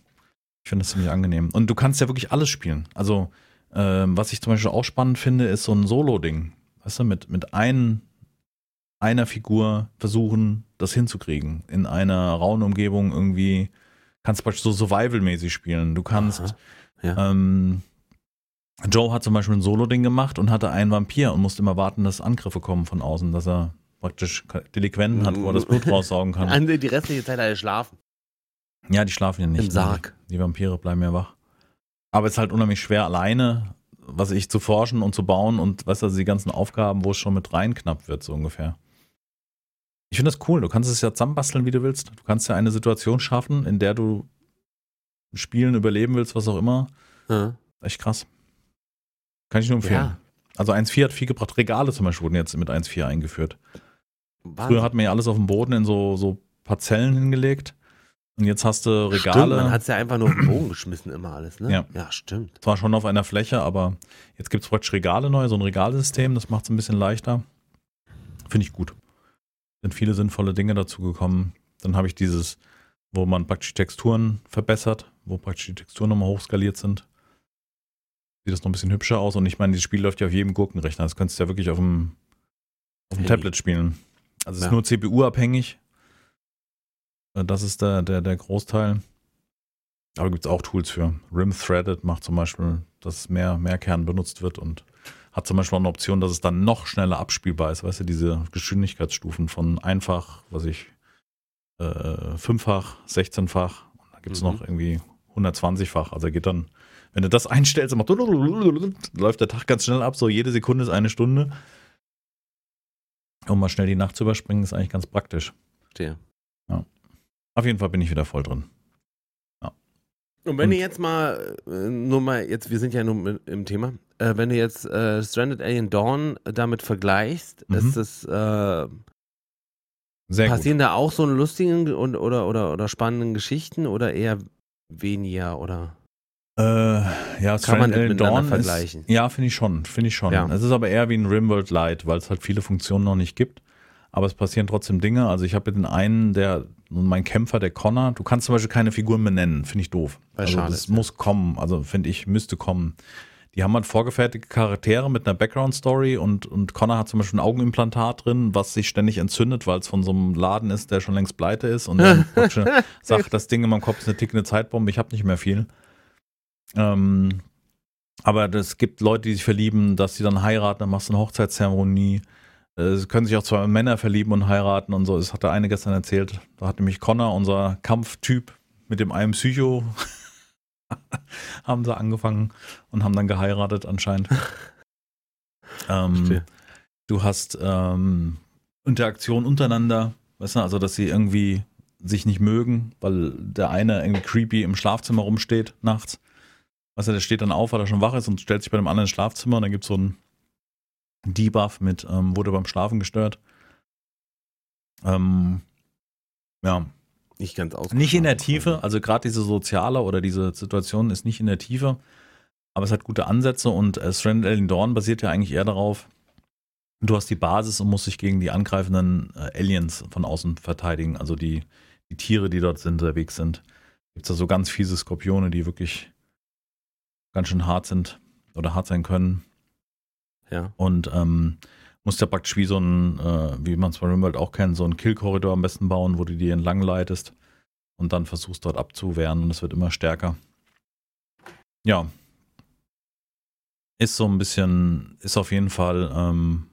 ich finde das ziemlich angenehm. Und du kannst ja wirklich alles spielen. Also ähm, was ich zum Beispiel auch spannend finde, ist so ein Solo-Ding. Weißt du, mit, mit ein, einer Figur versuchen, das hinzukriegen. In einer rauen Umgebung irgendwie. Kannst praktisch so Survival-mäßig spielen. Du kannst. Ja. Ähm, Joe hat zum Beispiel ein Solo-Ding gemacht und hatte einen Vampir und musste immer warten, dass Angriffe kommen von außen, dass er praktisch Delinquenten hat, wo er das Blut [LAUGHS] raussaugen kann. An die restliche Zeit alle schlafen. Ja, die schlafen ja nicht. Im Sarg. Die Vampire bleiben ja wach. Aber es ist halt unheimlich schwer, alleine, was ich zu forschen und zu bauen und weißt du, also die ganzen Aufgaben, wo es schon mit rein knapp wird, so ungefähr. Ich finde das cool. Du kannst es ja zusammenbasteln, wie du willst. Du kannst ja eine Situation schaffen, in der du spielen, überleben willst, was auch immer. Ja. Echt krass. Kann ich nur empfehlen. Ja. Also 1.4 hat viel gebracht. Regale zum Beispiel wurden jetzt mit 1.4 eingeführt. Wahnsinn. Früher hat man ja alles auf dem Boden in so, so Parzellen hingelegt. Und jetzt hast du Stimmt, Regale. man hat es ja einfach nur auf den Bogen geschmissen, immer alles, ne? Ja. Ja, stimmt. Zwar schon auf einer Fläche, aber jetzt gibt es praktisch Regale neu, so ein Regalsystem, das macht es ein bisschen leichter. Finde ich gut. Sind viele sinnvolle Dinge dazu gekommen. Dann habe ich dieses, wo man praktisch Texturen verbessert, wo praktisch die Texturen nochmal hochskaliert sind. Sieht das noch ein bisschen hübscher aus. Und ich meine, dieses Spiel läuft ja auf jedem Gurkenrechner. Das könntest du ja wirklich auf dem, auf dem Handy. Tablet spielen. Also es ist Ja. nur CPU-abhängig. Äh, Das ist der, der, der Großteil. Aber gibt es auch Tools für. Rim Threaded macht zum Beispiel, dass mehr, mehr Kern benutzt wird und hat zum Beispiel eine Option, dass es dann noch schneller abspielbar ist. Weißt du, diese Geschwindigkeitsstufen von einfach, was ich, äh, fünffach, 16-fach. Und dann gibt es Mhm. noch irgendwie 120-fach. Also er geht dann, wenn du das einstellst, dann macht, läuft der Tag ganz schnell ab. So jede Sekunde ist eine Stunde. Um mal schnell die Nacht zu überspringen, ist eigentlich ganz praktisch. Verstehe. Auf jeden Fall bin ich wieder voll drin. Und wenn Und- du jetzt mal, äh, nur mal, jetzt, wir sind ja nur im Thema, äh, wenn du jetzt äh, Stranded Alien Dawn damit vergleichst, Mhm. ist es, äh, Sehr passieren da auch so lustigen und, oder, oder, oder spannenden Geschichten oder eher weniger oder? gut. Äh, ja, Kann man Stranded Alien Dawn vergleichen? Ist, ja, finde ich schon. Finde ich schon. Ja. Es ist aber eher wie ein Rimworld Light, weil es halt viele Funktionen noch nicht gibt. Aber es passieren trotzdem Dinge. Also ich habe den einen, der, mein Kämpfer, der Connor, du kannst zum Beispiel keine Figuren benennen. Finde ich doof. Weil also das muss kommen. Also finde ich, müsste kommen. Die haben halt vorgefertigte Charaktere mit einer Background-Story und, und Connor hat zum Beispiel ein Augenimplantat drin, was sich ständig entzündet, weil es von so einem Laden ist, der schon längst pleite ist und dann [LAUGHS] sagt, das Ding in meinem Kopf ist eine tickende Zeitbombe, ich habe nicht mehr viel. Ähm, aber es gibt Leute, die sich verlieben, dass sie dann heiraten, dann machst du eine Hochzeitszeremonie. Äh, es können sich auch zwei Männer verlieben und heiraten und so. Das hat der eine gestern erzählt. Da hat nämlich Connor, unser Kampftyp, mit dem einen Psycho [LAUGHS] haben sie angefangen und haben dann geheiratet anscheinend. [LAUGHS] ähm, du hast ähm, Interaktion untereinander, weißt du, also dass sie irgendwie sich nicht mögen, weil der eine irgendwie creepy im Schlafzimmer rumsteht nachts. Weißt du, der steht dann auf, weil er schon wach ist und stellt sich bei dem anderen ins Schlafzimmer und dann gibt es so einen Debuff mit, ähm, wurde beim Schlafen gestört. Ähm, ja, nicht ganz aus. Nicht in der Tiefe, also gerade diese soziale oder diese Situation ist nicht in der Tiefe, aber es hat gute Ansätze und äh, Stranded Alien Dawn basiert ja eigentlich eher darauf, du hast die Basis und musst dich gegen die angreifenden äh, Aliens von außen verteidigen, also die, die Tiere, die dort sind, unterwegs sind. Gibt es da so ganz fiese Skorpione, die wirklich ganz schön hart sind oder hart sein können. Ja. Und ähm, musst ja praktisch wie so ein, äh, wie man es bei Rimworld auch kennt, so einen Kill-Korridor am besten bauen, wo du die entlang leitest und dann versuchst dort abzuwehren und es wird immer stärker. Ja. Ist so ein bisschen, ist auf jeden Fall, ähm,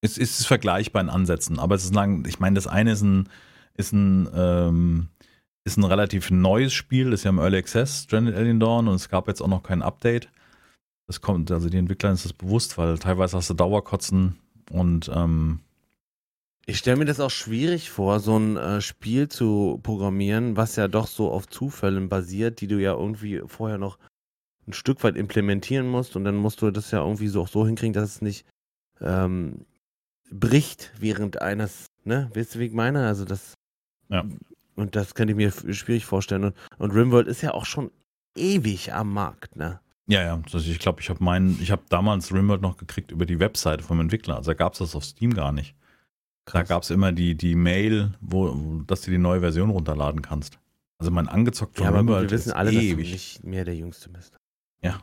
ist, ist vergleichbar in Ansätzen, aber es ist lang, ich meine, das eine ist ein, ist ein, ähm, ist ein relativ neues Spiel, ist ja im Early Access, Stranded Alien Dawn, und es gab jetzt auch noch kein Update. Das kommt, also die Entwicklern ist das bewusst, weil teilweise hast du Dauerkotzen und ähm, ich stelle mir das auch schwierig vor, so ein äh, Spiel zu programmieren, was ja doch so auf Zufällen basiert, die du ja irgendwie vorher noch ein Stück weit implementieren musst und dann musst du das ja irgendwie so auch so hinkriegen, dass es nicht ähm, bricht während eines, ne? Weißt du, wie ich meine? Also das. Ja. Und das könnte ich mir schwierig vorstellen. Und, und Rimworld ist ja auch schon ewig am Markt, ne? Ja, ja, also ich glaube, ich habe meinen, ich habe damals Rimworld noch gekriegt über die Webseite vom Entwickler. Also da gab es das auf Steam gar nicht. Krass. Da gab es immer die, die Mail, wo, dass du die neue Version runterladen kannst. Also mein angezockt von ja, Rimworld wir wissen alle, ewig. dass du nicht mehr der Jüngste bist. Ja.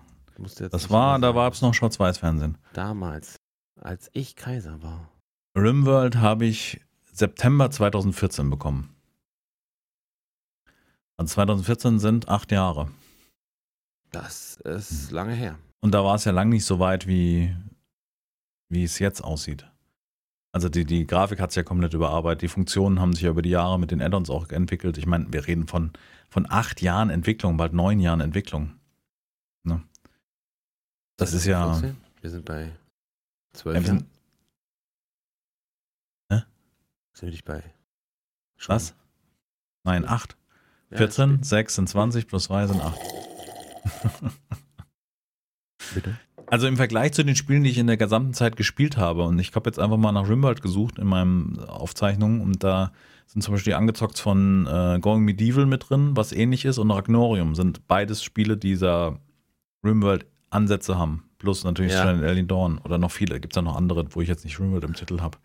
Das war, da war es noch Schwarz-Weiß-Fernsehen. Damals, als ich Kaiser war. Rimworld habe ich September 2014 bekommen. Also 2014 sind acht Jahre. Das ist lange her. Und da war es ja lang nicht so weit, wie, wie es jetzt aussieht. Also die, die Grafik hat sich ja komplett überarbeitet. Die Funktionen haben sich ja über die Jahre mit den Add-ons auch entwickelt. Ich meine, wir reden von, von acht Jahren Entwicklung, bald neun Jahren Entwicklung. Ne? Das ist ja. Wir sind bei zwölf ja, Jahren. Ne? Sind wir nicht bei. Schon? Was? Nein, acht. Ja, 14, 6 sind 20 plus 2 sind 8. [LAUGHS] Bitte? Also im Vergleich zu den Spielen, die ich in der gesamten Zeit gespielt habe, und ich habe jetzt einfach mal nach Rimworld gesucht in meinen Aufzeichnungen und da sind zum Beispiel angezockt von äh, Going Medieval mit drin, was ähnlich ist, und Ragnorium sind beides Spiele, die dieser Rimworld-Ansätze haben. Plus natürlich ja. Stranded Alien Dawn oder noch viele. Gibt es ja noch andere, wo ich jetzt nicht Rimworld im Titel habe.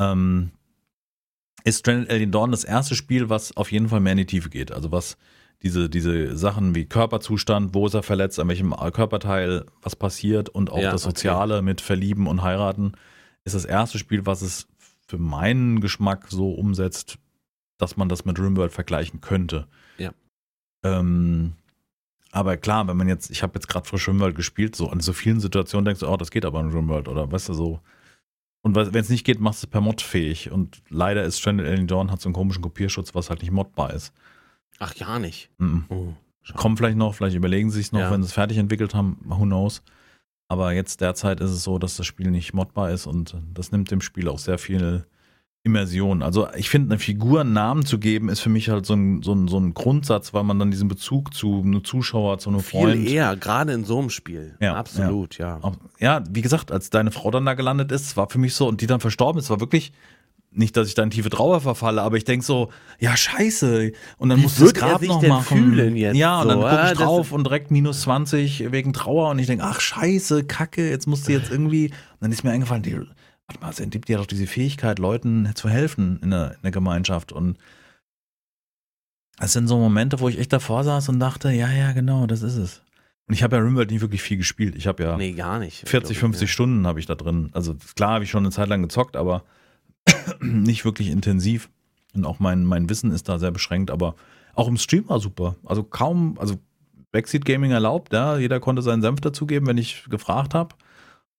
Ähm, ist Stranded Alien Dawn das erste Spiel, was auf jeden Fall mehr in die Tiefe geht. Also was diese, diese Sachen wie Körperzustand, wo ist er verletzt, an welchem Körperteil, was passiert und auch ja, das Soziale okay. mit Verlieben und Heiraten, ist das erste Spiel, was es für meinen Geschmack so umsetzt, dass man das mit Rimworld vergleichen könnte. Ja. Ähm, aber klar, wenn man jetzt, ich habe jetzt gerade frisch Rimworld gespielt, so an so vielen Situationen denkst du, oh, das geht aber in Rimworld oder weißt du so. Und wenn es nicht geht, machst du es per Mod fähig. Und leider ist Stranded Alien Dawn hat so einen komischen Kopierschutz, was halt nicht modbar ist. Ach, ja nicht. Mhm. Oh, Kommt vielleicht noch, vielleicht überlegen sie sich noch, ja. wenn sie es fertig entwickelt haben, who knows. Aber jetzt derzeit ist es so, dass das Spiel nicht modbar ist und das nimmt dem Spiel auch sehr viel Immersion. Also ich finde, eine Figur einen Namen zu geben, ist für mich halt so ein, so ein, so ein Grundsatz, weil man dann diesen Bezug zu einem Zuschauer, zu einem Viel Freund. Viel eher, gerade in so einem Spiel. Ja, Absolut, ja. ja. Ja, wie gesagt, als deine Frau dann da gelandet ist, war für mich so, und die dann verstorben ist, war wirklich, nicht, dass ich da in tiefe Trauer verfalle, aber ich denke so, ja, scheiße. Und dann muss das Grab noch machen. Fühlen jetzt ja, und dann so, gucke ich drauf und direkt minus 20 wegen Trauer und ich denke, ach scheiße, Kacke, jetzt musst du jetzt irgendwie. Und dann ist mir eingefallen, die, warte mal, es gibt ja doch diese Fähigkeit, Leuten zu helfen in der, in der Gemeinschaft. Und es sind so Momente, wo ich echt davor saß und dachte, ja, ja, genau, das ist es. Und ich habe ja RimWorld nicht wirklich viel gespielt. Ich habe ja Nee, gar nicht. 40, 50 Stunden habe ich da drin. Also klar habe ich schon eine Zeit lang gezockt, aber [CLEARS THROAT] nicht wirklich intensiv. Und auch mein, mein Wissen ist da sehr beschränkt, aber auch im Stream war super. Also kaum, also Backseat Gaming erlaubt, ja, jeder konnte seinen Senf dazugeben, wenn ich gefragt habe.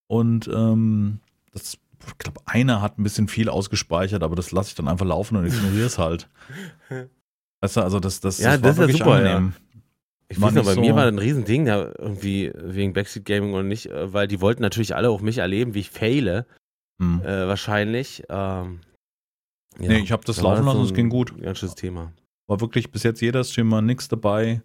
Und ähm, das, ich glaube, einer hat ein bisschen viel ausgespeichert, aber das lasse ich dann einfach laufen und ignoriere es [LAUGHS] halt. Weißt du, also das, das, Ja, das das ist ja wirklich super, angenehm. Ich War weiß noch, bei mir so- war das ein Riesending da irgendwie wegen Backseat Gaming und nicht, äh, weil die wollten natürlich alle auch mich erleben, wie ich faile, Hm. äh, wahrscheinlich. Ähm, ja, Nee, ich habe das laufen lassen, es ging gut. Ganz schönes Thema. War wirklich bis jetzt jeder Streamer nichts dabei.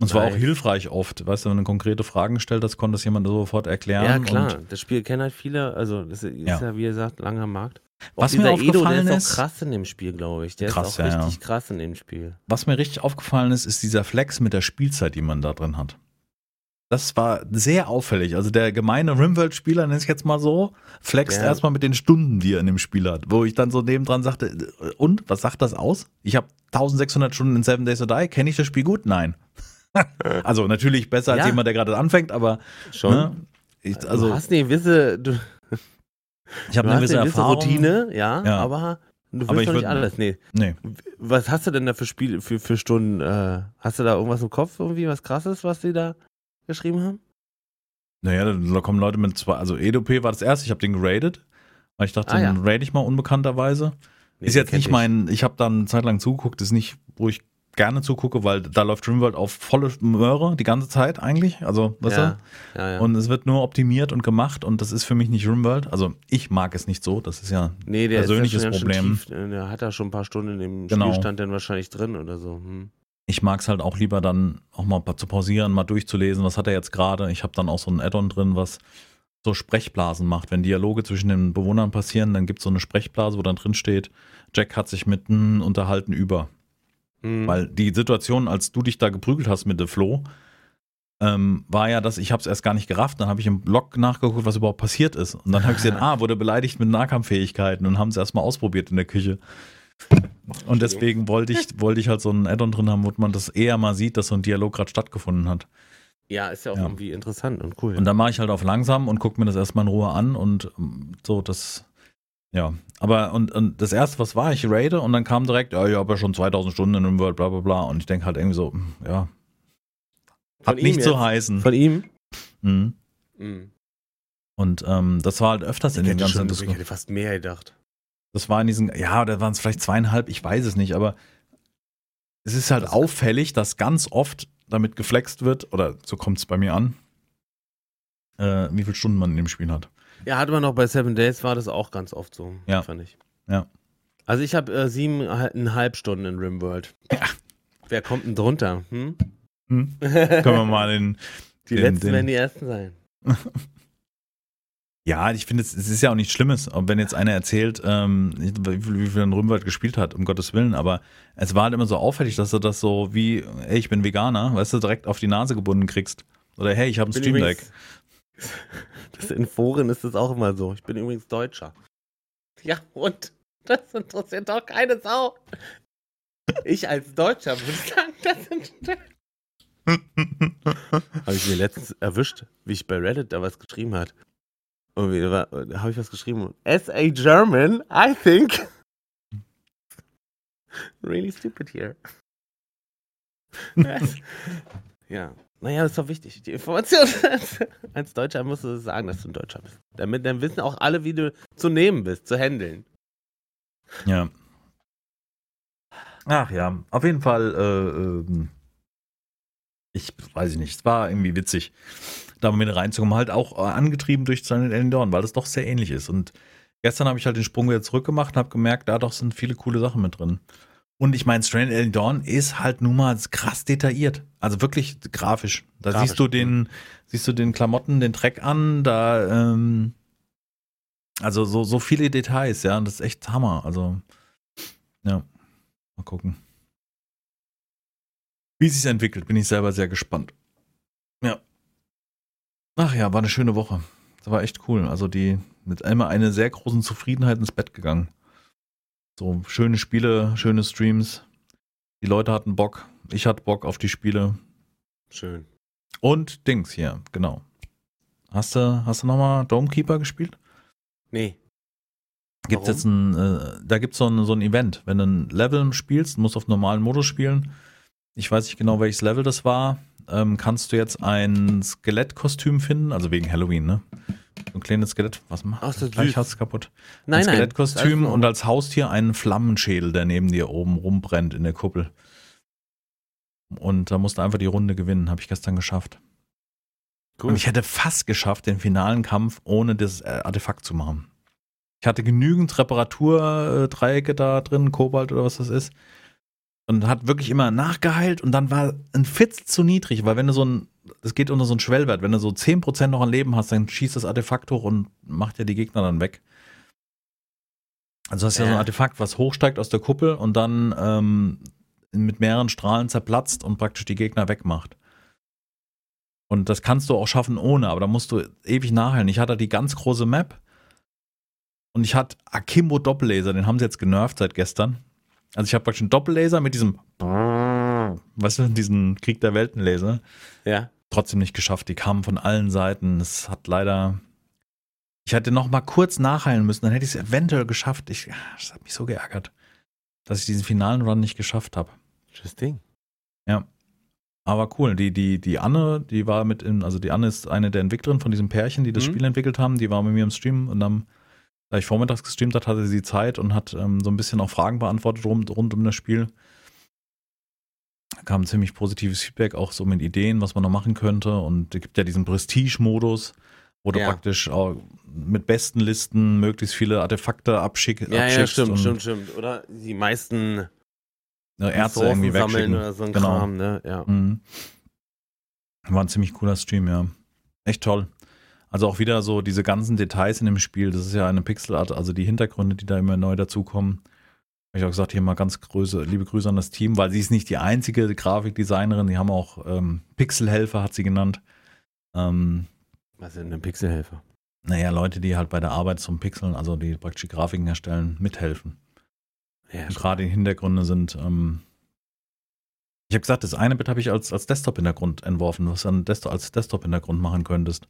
Und es war auch hilfreich oft. Weißt du, wenn du konkrete Fragen gestellt hast, konnte das jemand sofort erklären. Ja, klar. Das Spiel kennen halt viele, also das ist ja, Ja. wie gesagt, langer Markt. Auch Was mir dieser Edo, der aufgefallen ist, ist- auch krass in dem Spiel, glaube ich. Der Krass, ist ja, auch ja. richtig krass in dem Spiel. was mir richtig aufgefallen ist, ist dieser Flex mit der Spielzeit, die man da drin hat. Das war sehr auffällig. Also der gemeine Rimworld-Spieler, nenne ich jetzt mal so, flext Ja. erstmal mit den Stunden, die er in dem Spiel hat. Wo ich dann so nebendran sagte, äh, und, was sagt das aus? Ich habe 1600 Stunden in Seven Days to Die, kenne ich das Spiel gut? Nein. [LAUGHS] also natürlich besser als Ja. jemand, der gerade anfängt, aber Schon. ne, ich, du also hast eine gewisse, du, ich habe du eine gewisse eine gewisse. Routine, ja, Ja. aber du willst Aber ich doch nicht alles. Nee. Nee. Was hast du denn da für Spiele, für, für Stunden? Äh, hast du da irgendwas im Kopf, irgendwie was krasses, was sie da geschrieben haben? Naja, da- kommen Leute mit zwei, also EDP war das erste, ich habe den geradet, weil ich dachte, Ah, ja. den rate ich mal unbekannterweise. Nee, ist jetzt nicht ich. mein, ich habe dann eine Zeit lang zugeguckt, ist nicht, wo ich gerne zugucke, weil da läuft Dreamworld auf volle Möhre die ganze Zeit eigentlich, also, weißt ja. Ja, ja. du? Und es wird nur optimiert und gemacht und das ist für mich nicht Dreamworld, also ich mag es nicht so, das ist ja, nee, der persönliches ist ja schon Problem. Tief, äh, der hat da schon ein paar Stunden im Genau. Spielstand dann wahrscheinlich drin oder so. Hm. Ich mag es halt auch lieber dann auch mal zu pausieren, mal durchzulesen, was hat er jetzt gerade. Ich habe dann auch so ein Add-on drin, was so Sprechblasen macht. Wenn Dialoge zwischen den Bewohnern passieren, dann gibt es so eine Sprechblase, wo dann drin steht, Jack hat sich mit hm, unterhalten über. Hm. Weil die Situation, als du dich da geprügelt hast mit der Flo, ähm, war ja, dass ich habe es erst gar nicht gerafft. Dann habe ich im Blog nachgeguckt, was überhaupt passiert ist. Und dann habe ich gesehen, [LAUGHS] ah, wurde beleidigt mit Nahkampffähigkeiten und haben es erstmal ausprobiert in der Küche. Und deswegen wollte ich, wollte ich halt so ein Add-on drin haben, wo man das eher mal sieht, dass so ein Dialog gerade stattgefunden hat. ja, ist ja auch Ja. irgendwie interessant und cool. Und dann mache ich halt auf langsam und gucke mir das erstmal in Ruhe an und ähm, so, das, ja. Aber, und, und das erste, was war, ich raide und dann kam direkt, ja, ich habe ja schon 2000 Stunden in dem World, bla, bla, bla. Und ich denke halt irgendwie so, hm, ja, Von hat nicht zu heißen. Von ihm? Mhm. Hm. Und ähm, das war halt öfters in Ich den hätte, ganzen schon, ich Diskussionen. hätte fast mehr gedacht. Das war in diesen, ja, da waren es vielleicht zweieinhalb, ich weiß es nicht, aber es ist halt auffällig, dass ganz oft damit geflext wird, oder so kommt es bei mir an, äh, wie viele Stunden man in dem Spiel hat. Ja, hatte man auch bei Seven Days, war das auch ganz oft so, Ja. fand ich. Ja. Also ich habe äh, siebeneinhalb Stunden in Rimworld. Wer kommt denn drunter? Hm? Hm? [LAUGHS] Können wir mal den. Die Den- letzten den- werden die ersten sein. [LAUGHS] Ja, ich finde, es, ist ja auch nichts Schlimmes, wenn jetzt einer erzählt, ähm, wie viel, viel ein Rümwald gespielt hat, um Gottes Willen, aber es war halt immer so auffällig, dass du das so wie, hey, ich bin Veganer, weißt du, direkt auf die Nase gebunden kriegst. Oder hey, ich habe ein Stream Deck. [LAUGHS] Das in Foren ist das auch immer so. Ich bin übrigens Deutscher. Ja, und? Das interessiert doch keine Sau. Ich als Deutscher würde sagen, das sind. [LAUGHS] Habe ich mir letztens erwischt, wie ich bei Reddit da was geschrieben hat. Und wie war- da habe ich was geschrieben. As a German, I think. Really stupid here. [LAUGHS] ja. Naja, das ist doch wichtig. Die Information. [LAUGHS] Als Deutscher musst du sagen, dass du ein Deutscher bist. Damit dann wissen auch alle, wie du zu nehmen bist, zu handeln. Ja. Ach ja, auf jeden Fall, äh, ähm, ich weiß ich nicht, es war irgendwie witzig, da mal mit reinzukommen, halt auch äh, angetrieben durch Silent Alien Dawn, weil es doch sehr ähnlich ist. Und gestern habe ich halt den Sprung wieder zurückgemacht und habe gemerkt, da doch sind viele coole Sachen mit drin. Und ich meine, Stranded Alien Dawn ist halt nun mal krass detailliert. Also wirklich grafisch. Da Grafisch, siehst du den, siehst du den Klamotten, den Dreck an, da, ähm, also so, so viele Details, ja, und das ist echt Hammer. Also, ja, mal gucken. Wie sich entwickelt, bin ich selber sehr gespannt. Ach ja, war eine schöne Woche. Das war echt cool. Also die mit einmal eine sehr großen Zufriedenheit ins Bett gegangen. So schöne Spiele, schöne Streams. Die Leute hatten Bock. Ich hatte Bock auf die Spiele. Schön. Und Dings hier, genau. Hast du, hast du nochmal Domekeeper gespielt? Nee. Gibt's jetzt ein, äh, da gibt's so ein, so ein Event. Wenn du ein Level spielst, musst du auf normalen Modus spielen. Ich weiß nicht genau, welches Level das war. Ähm, kannst du jetzt ein Skelettkostüm finden, also wegen Halloween, ne? So ein kleines Skelett, was macht Ach, das Gleich hast du kaputt. Nein, ein nein. Skelettkostüm und als Haustier einen Flammenschädel, der neben dir oben rumbrennt in der Kuppel. Und da musst du einfach die Runde gewinnen, habe ich gestern geschafft. Cool. Und ich hätte fast geschafft, den finalen Kampf ohne das äh, Artefakt zu machen. Ich hatte genügend Reparaturdreiecke da drin, Kobalt oder was das ist. Und hat wirklich immer nachgeheilt und dann war ein Fitz zu niedrig, weil wenn du so ein, es geht unter so einen Schwellwert, wenn du so 10% noch an Leben hast, dann schießt das Artefakt hoch und macht ja die Gegner dann weg. Also hast du ja so ein. Artefakt, was hochsteigt aus der Kuppel und dann ähm, mit mehreren Strahlen zerplatzt und praktisch die Gegner wegmacht. Und das kannst du auch schaffen ohne, aber da musst du ewig nachheilen. Ich hatte die ganz große Map und ich hatte Akimbo Doppellaser, den haben sie jetzt genervt seit gestern. Also ich habe praktisch einen Doppellaser mit diesem, weißt du, diesen Krieg der Welten-Laser. Ja. Trotzdem nicht geschafft. Die kamen von allen Seiten. Es hat leider. Ich hätte noch mal kurz nachheilen müssen, dann hätte ich es eventuell geschafft. Ich, das hat mich so geärgert, dass ich diesen finalen Run nicht geschafft habe. Schönes Ding. Aber cool, die, die, die Anne, die war mit in, also die Anne ist eine der Entwicklerinnen von diesem Pärchen, die das Mhm. Spiel entwickelt haben, die war mit mir im Stream und dann, da ich vormittags gestreamt hat, hatte sie Zeit und hat ähm, so ein bisschen auch Fragen beantwortet rund, rund um das Spiel. Da kam ziemlich positives Feedback, auch so mit Ideen, was man noch machen könnte. Und es gibt ja diesen Prestige-Modus, wo du Ja. praktisch auch mit besten Listen möglichst viele Artefakte abschick, Ja, ja, abschickst stimmt, und stimmt, stimmt. Oder die meisten Ärzte irgendwie sammeln wegschicken. oder so ein Genau. Kram, ne? Ja. Mhm. War ein ziemlich cooler Stream, ja. Echt toll. Also auch wieder so diese ganzen Details in dem Spiel. Das ist ja eine Pixelart, also die Hintergründe, die da immer neu dazukommen. Habe ich auch gesagt, hier mal ganz Grüße, liebe Grüße an das Team, weil sie ist nicht die einzige Grafikdesignerin. Die haben auch ähm, Pixelhelfer, hat sie genannt. Ähm, Was sind denn Pixelhelfer? naja, Leute, die halt bei der Arbeit zum Pixeln, also die praktisch die Grafiken erstellen, mithelfen. Ja, Und gerade die Hintergründe sind. Ähm, ich habe gesagt, das eine Bit habe ich als, als Desktop-Hintergrund entworfen, was du als Desktop-Hintergrund machen könntest.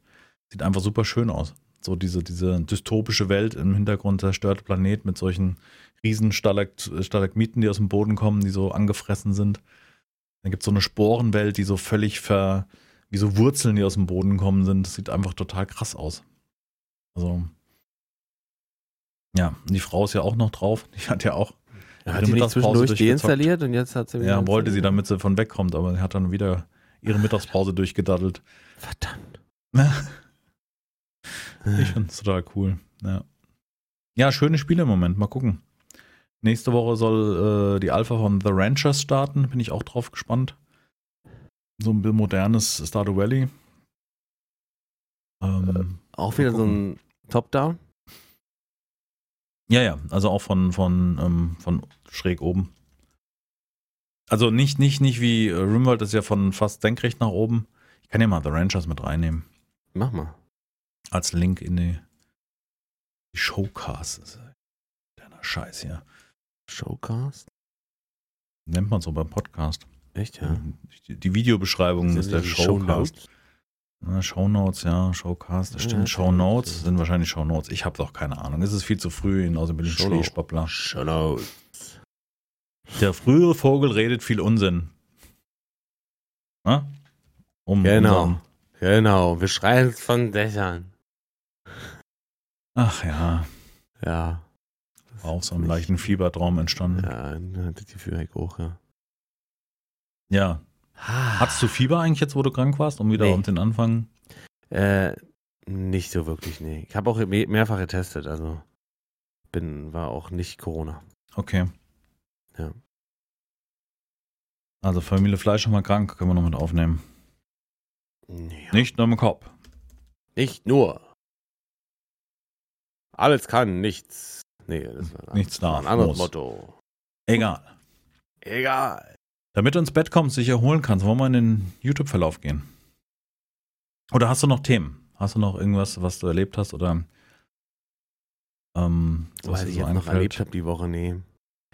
Sieht einfach super schön aus. So diese, diese dystopische Welt im Hintergrund, zerstörte Planet mit solchen riesen Stalakt, Stalagmiten, die aus dem Boden kommen, die so angefressen sind. Dann gibt es so eine Sporenwelt, die so völlig ver, wie so Wurzeln, die aus dem Boden kommen sind. Das sieht einfach total krass aus. Also, ja, und die Frau ist ja auch noch drauf. Die hat ja auch Ja, hat die nicht zwischendurch deinstalliert und jetzt hat sie wieder Ja, wollte sie, damit sie von wegkommt, aber sie hat dann wieder ihre Mittagspause durchgedaddelt. Verdammt. [LAUGHS] Ich finde es total cool. Ja. ja, schöne Spiele im Moment. Mal gucken. Nächste Woche soll äh, die Alpha von The Ranchers starten. Bin ich auch drauf gespannt. So ein bisschen modernes Stardew Valley. Ähm, Auch wieder so ein Top-Down? ja, ja, also auch von, von, ähm, von schräg oben. Also nicht, nicht, nicht wie äh, Rimworld, das ist ja von fast senkrecht nach oben. Ich kann ja mal The Ranchers mit reinnehmen. Mach mal. Als Link in die, Showcast. Ja Kleiner Scheiß hier. Showcast? Nennt man so beim Podcast. Echt, ja? Die, die Videobeschreibung ist der Showcast. Shownotes? Ja, Shownotes, ja, Showcast, das Ja, stimmt. Shownotes. Shownotes sind wahrscheinlich Shownotes. Ich habe auch keine Ahnung. Es ist viel zu früh, ich Shownotes. Schleespappler. Shownotes. Der frühere Vogel redet viel Unsinn. Na? Um Genau. unseren- Genau, wir schreien es von Dächern. Ach ja, Ja. auch so einen leichten Fiebertraum entstanden. Ja, die Führung hoch, ja. Ja. Hattest du Fieber eigentlich jetzt, wo du krank warst, um wieder Nee. um den Anfang? Äh, nicht so wirklich, nee. Ich habe auch me mehrfach getestet, also bin, war auch nicht Corona. Okay. Ja. Also Familie Fleisch mal krank, können wir noch mit aufnehmen. Nee, Nicht nur im Kopf. Nicht nur. Alles kann, nichts. Nee, das war, Nichts darf, ein anderes muss. Motto. Egal. Egal. Damit du ins Bett kommst, dich erholen kannst, wollen wir in den YouTube-Verlauf gehen. Oder hast du noch Themen? Hast du noch irgendwas, was du erlebt hast oder ähm, Was dir ich so jetzt noch einfällt? erlebt habe die Woche, nee.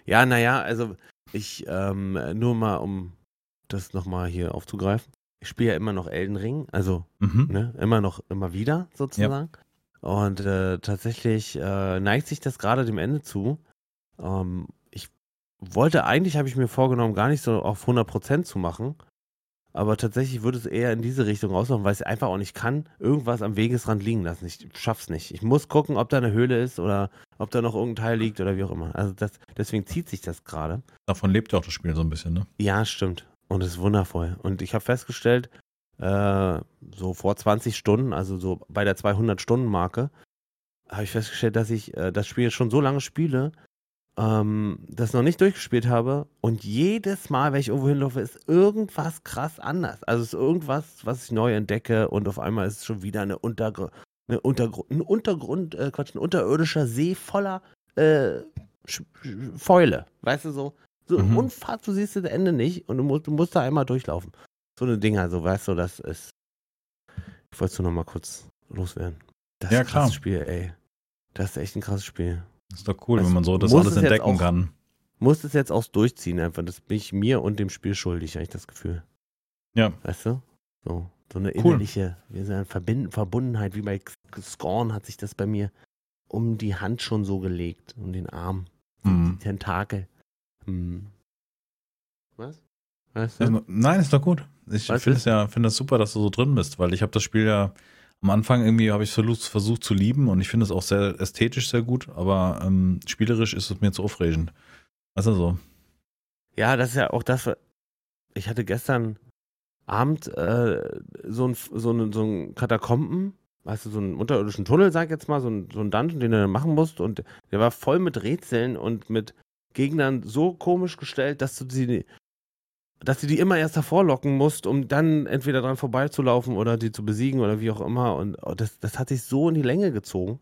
Ja, naja, also ich, ähm, nur mal, um das nochmal hier aufzugreifen. ich spiele ja immer noch Elden Ring, also Mhm. ne, immer noch, immer wieder sozusagen. Und äh, tatsächlich äh, neigt sich das gerade dem Ende zu. Ähm, ich wollte eigentlich, habe ich mir vorgenommen, gar nicht so auf 100% zu machen. Aber tatsächlich würde es eher in diese Richtung rauslaufen, weil ich einfach auch nicht kann, irgendwas am Wegesrand liegen lassen. Ich schaff's nicht. Ich muss gucken, ob da eine Höhle ist oder ob da noch irgendein Teil liegt oder wie auch immer. Also das, deswegen zieht sich das gerade. Davon lebt ja auch das Spiel so ein bisschen, ne? Ja, stimmt. Und es ist wundervoll. Und ich habe festgestellt, äh, so vor 20 Stunden, also so bei der 200-Stunden-Marke, habe ich festgestellt, dass ich äh, das Spiel schon so lange spiele, ähm, das noch nicht durchgespielt habe. Und jedes Mal, wenn ich irgendwo hinlaufe, ist irgendwas krass anders. Also es ist irgendwas, was ich neu entdecke und auf einmal ist es schon wieder eine Untergr eine Untergrund, ein Untergrund, äh, Quatsch, ein unterirdischer See voller äh, Sch- Sch- Fäule. Weißt du so? So Mhm. unfassbar, du siehst das Ende nicht und du musst, du musst da einmal durchlaufen. So eine Dinger, so weißt du, das ist. Ich wollte es nur noch mal kurz loswerden. Das Ja, ist ein krasses. Spiel, ey. Das ist echt ein krasses Spiel. Das ist doch cool, Also wenn man so das alles entdecken auch- kann. Muss es jetzt auch durchziehen, einfach. Das bin ich mir und dem Spiel schuldig, habe ich das Gefühl. Ja. Weißt du? So, so eine Cool. innerliche wie so eine Verbind Verbundenheit, wie bei Scorn hat sich das bei mir um die Hand schon so gelegt, um den Arm, Mhm. die Tentakel. Hm. Was? Weißt du? Also, nein, ist doch gut. Ich Weißt finde du? es ja, finde es super, dass du so drin bist, weil ich habe das Spiel ja am Anfang irgendwie habe ich versucht, versucht zu lieben und ich finde es auch sehr ästhetisch sehr gut, aber ähm, spielerisch ist es mir zu aufregend. Also so. Ja, das ist ja auch das. Ich hatte gestern Abend äh, so ein so ein so ein Katakomben, weißt du, so einen unterirdischen Tunnel, sag ich jetzt mal, so ein, so ein Dungeon, den du dann machen musst und der war voll mit Rätseln und mit Gegnern so komisch gestellt, dass du sie dass du die immer erst hervorlocken musst, um dann entweder dran vorbeizulaufen oder die zu besiegen oder wie auch immer. Und oh, das, das hat sich so in die Länge gezogen.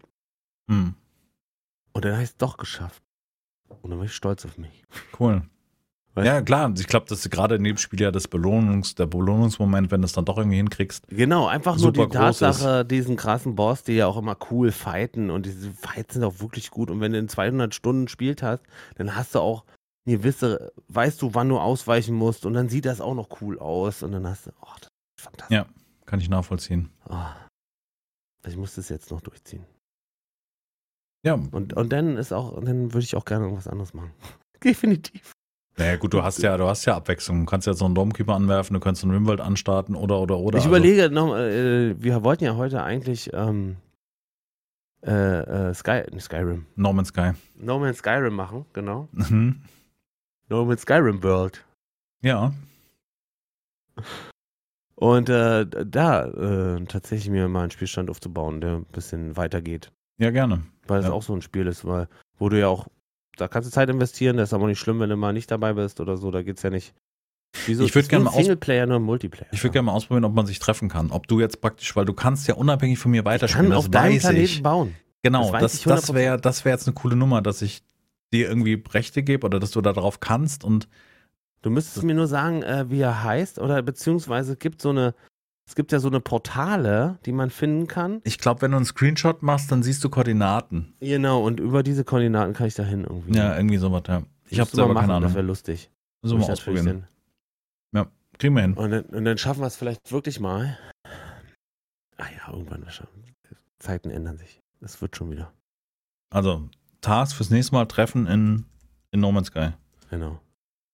Hm, Und dann habe ich es doch geschafft. Und dann war ich stolz auf mich. cool. Ja, klar. Ich glaube, das ist gerade in dem Spiel ja das Belohnungs, der Belohnungsmoment, wenn du es dann doch irgendwie hinkriegst. Genau, einfach nur die Tatsache, diesen krassen Boss, die ja auch immer cool fighten und diese Fights sind auch wirklich gut. Und wenn du in 200 Stunden spielt hast, dann hast du auch eine gewisse, weißt du, wann du ausweichen musst und dann sieht das auch noch cool aus und dann hast du, oh, das ist fantastisch. Ja. Kann ich nachvollziehen. Oh, ich muss das jetzt noch durchziehen. Ja, Und, und dann ist auch, dann würde ich auch gerne irgendwas anderes machen. [LAUGHS] Definitiv. naja, gut, du hast ja, du hast ja Abwechslung. Du kannst jetzt noch einen Domkeeper anwerfen, du kannst einen Rimworld anstarten oder oder oder. ich Also, überlege noch, äh, wir wollten ja heute eigentlich ähm, äh, äh, Sky, Skyrim, No Man's Sky. No Man's Skyrim machen, genau. Mhm. No Man's Skyrim World. Ja, Und äh, da äh, tatsächlich mir mal einen Spielstand aufzubauen, der ein bisschen weitergeht. ja, gerne. Weil es Ja. auch so ein Spiel ist, weil, wo du ja auch, da kannst du Zeit investieren, das ist aber nicht schlimm, wenn du mal nicht dabei bist oder so, da geht's ja nicht. Wieso Ich würd ist gerne mal Singleplayer, nur Multiplayer. Ich würde gerne mal ausprobieren, ob man sich treffen kann. Ob du jetzt praktisch, weil du kannst ja unabhängig von mir ich weiterspielen. kann auf das deinem weiß Planeten ich. bauen. Genau, Das das, ich das wäre das wär jetzt eine coole Nummer, dass ich dir irgendwie Rechte gebe oder dass du da drauf kannst und Du müsstest mir nur sagen, äh, wie er heißt, oder beziehungsweise es gibt so eine, es gibt ja so eine Portale, die man finden kann. ich glaube, wenn du einen Screenshot machst, dann siehst du Koordinaten. Genau, und über diese Koordinaten kann ich da hin irgendwie. Ja, irgendwie sowas, ja. Ich habe selber keine machen, Das Ahnung. wäre lustig. Muss mal ausprobieren. sehen. Kriegen wir hin. Und dann, und dann schaffen wir es vielleicht wirklich mal. Ah ja, irgendwann wahrscheinlich. Zeiten ändern sich. Es wird schon wieder. Also, Task fürs nächste Mal treffen in, in No Man's Sky. Genau.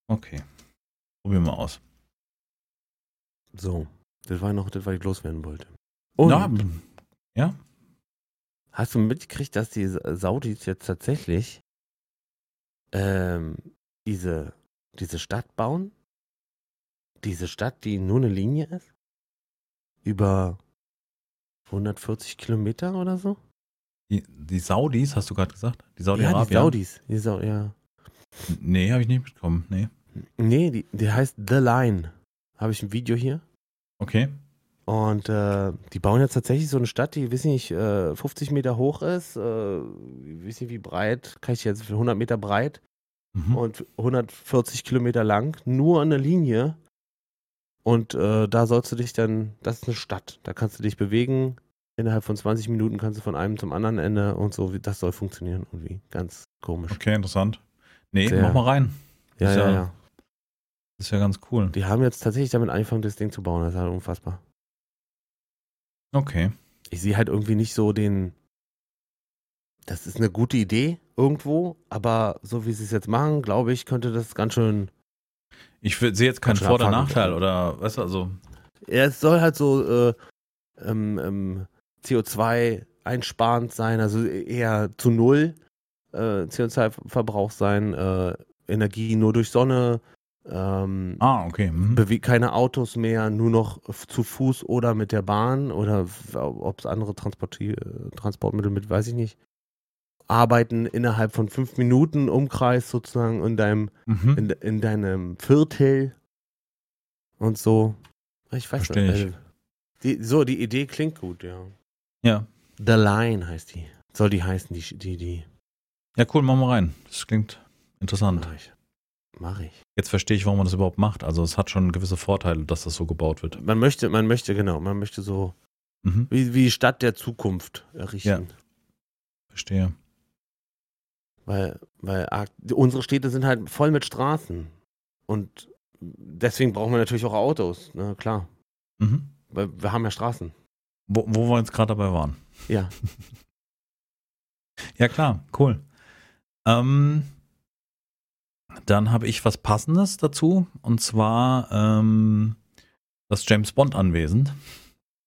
Okay. Probieren wir aus. So. Das war noch das, was ich loswerden wollte. Und ja, hast du mitgekriegt, dass die Saudis jetzt tatsächlich ähm, diese, diese Stadt bauen? Diese Stadt, die nur eine Linie ist? Über 140 Kilometer oder so? Die, die Saudis, hast du gerade gesagt? Die Ja, die Saudi-Arabier? Saudis. Die Sau ja. nee, habe ich nicht mitbekommen. Nee. Nee, die, die heißt The Line. Habe ich ein Video hier. Okay. Und äh, die bauen jetzt tatsächlich so eine Stadt, die, weiß nicht, äh, 50 Meter hoch ist, äh, weiß nicht wie breit, kann ich jetzt für 100 Meter breit Mhm. und 140 Kilometer lang, nur eine Linie. Und äh, da sollst du dich dann, das ist eine Stadt, da kannst du dich bewegen. Innerhalb von 20 Minuten kannst du von einem zum anderen Ende und so, das soll funktionieren irgendwie. Ganz komisch. Okay, interessant. Nee, Sehr. mach mal rein. Ja, Ist ja, ja- ja. Das ist ja ganz cool. Die haben jetzt tatsächlich damit angefangen, das Ding zu bauen. Das ist halt unfassbar. Okay. Ich sehe halt irgendwie nicht so den. Das ist eine gute Idee irgendwo, aber so wie sie es jetzt machen, glaube ich, könnte das ganz schön. Ich sehe jetzt keinen Vor- oder. Nachteil oder, weißt du, also, Ja, es soll halt so äh, ähm, ähm, CO2 einsparend sein, also eher zu null äh, CO2-Verbrauch sein, äh, Energie nur durch Sonne, ähm, ah, okay. Mhm. keine Autos mehr, nur noch zu Fuß oder mit der Bahn oder ob es andere Transporti äh, Transportmittel mit, weiß ich nicht. Arbeiten innerhalb von fünf Minuten Umkreis sozusagen in deinem, Mhm. in, in deinem Viertel und so. Ich weiß Versteh nicht. ich. äh, Die, so, die Idee klingt gut, ja. Ja. The Line heißt die. Soll die heißen, die, die, die. Ja, cool, machen wir rein. Das klingt interessant. Mach ich. Mach ich. Jetzt verstehe ich, warum man das überhaupt macht. Also es hat schon gewisse Vorteile, dass das so gebaut wird. Man möchte, man möchte, genau, man möchte so Mhm. wie, wie Stadt der Zukunft errichten. Verstehe. Weil, weil unsere Städte sind halt voll mit Straßen. Und deswegen brauchen wir natürlich auch Autos, na klar. Mhm. Weil wir haben ja Straßen. Wo, wo wir jetzt gerade dabei waren. Ja. [LAUGHS] Ja, klar, cool. Ähm, dann habe ich was Passendes dazu. Und zwar ähm, das James Bond anwesend.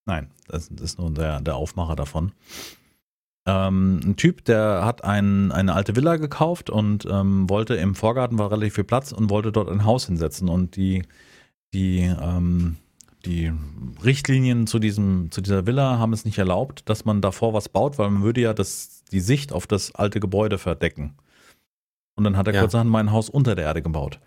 Nein, das, das ist nur der, der Aufmacher davon. Ähm, ein Typ, der hat ein, eine alte Villa gekauft und ähm, wollte im Vorgarten war relativ viel Platz und wollte dort ein Haus hinsetzen. Und die, die, ähm, die Richtlinien zu, diesem, zu dieser Villa haben es nicht erlaubt, dass man davor was baut, weil man würde ja das, die Sicht auf das alte Gebäude verdecken. Und dann hat er Ja. kurzerhand mein Haus unter der Erde gebaut.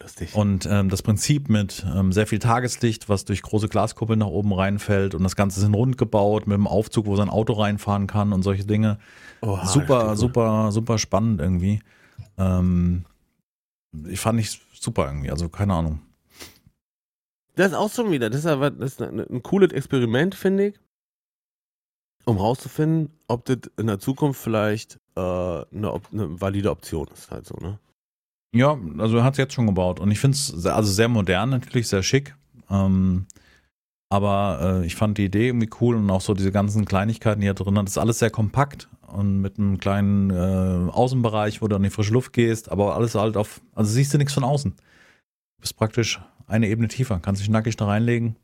Lustig. Und ähm, das Prinzip mit ähm, sehr viel Tageslicht, was durch große Glaskuppeln nach oben reinfällt und das Ganze ist in rund gebaut mit einem Aufzug, wo sein Auto reinfahren kann und solche Dinge. Oha, super, super, super spannend irgendwie. Ähm, ich fand ich super irgendwie, also keine Ahnung. Das ist auch schon wieder, das ist aber das ist ein, ein cooles Experiment, finde ich. Um rauszufinden, ob das in der Zukunft vielleicht äh, eine, eine valide Option ist, halt so, ne? Ja, also er hat es jetzt schon gebaut und ich finde es also sehr modern, natürlich sehr schick. Ähm, aber äh, ich fand die Idee irgendwie cool und auch so diese ganzen Kleinigkeiten, die er drin hat. Das ist alles sehr kompakt und mit einem kleinen äh, Außenbereich, wo du an die frische Luft gehst, aber alles halt auf, also siehst du nichts von außen. Du bist praktisch eine Ebene tiefer, kannst dich nackig da reinlegen.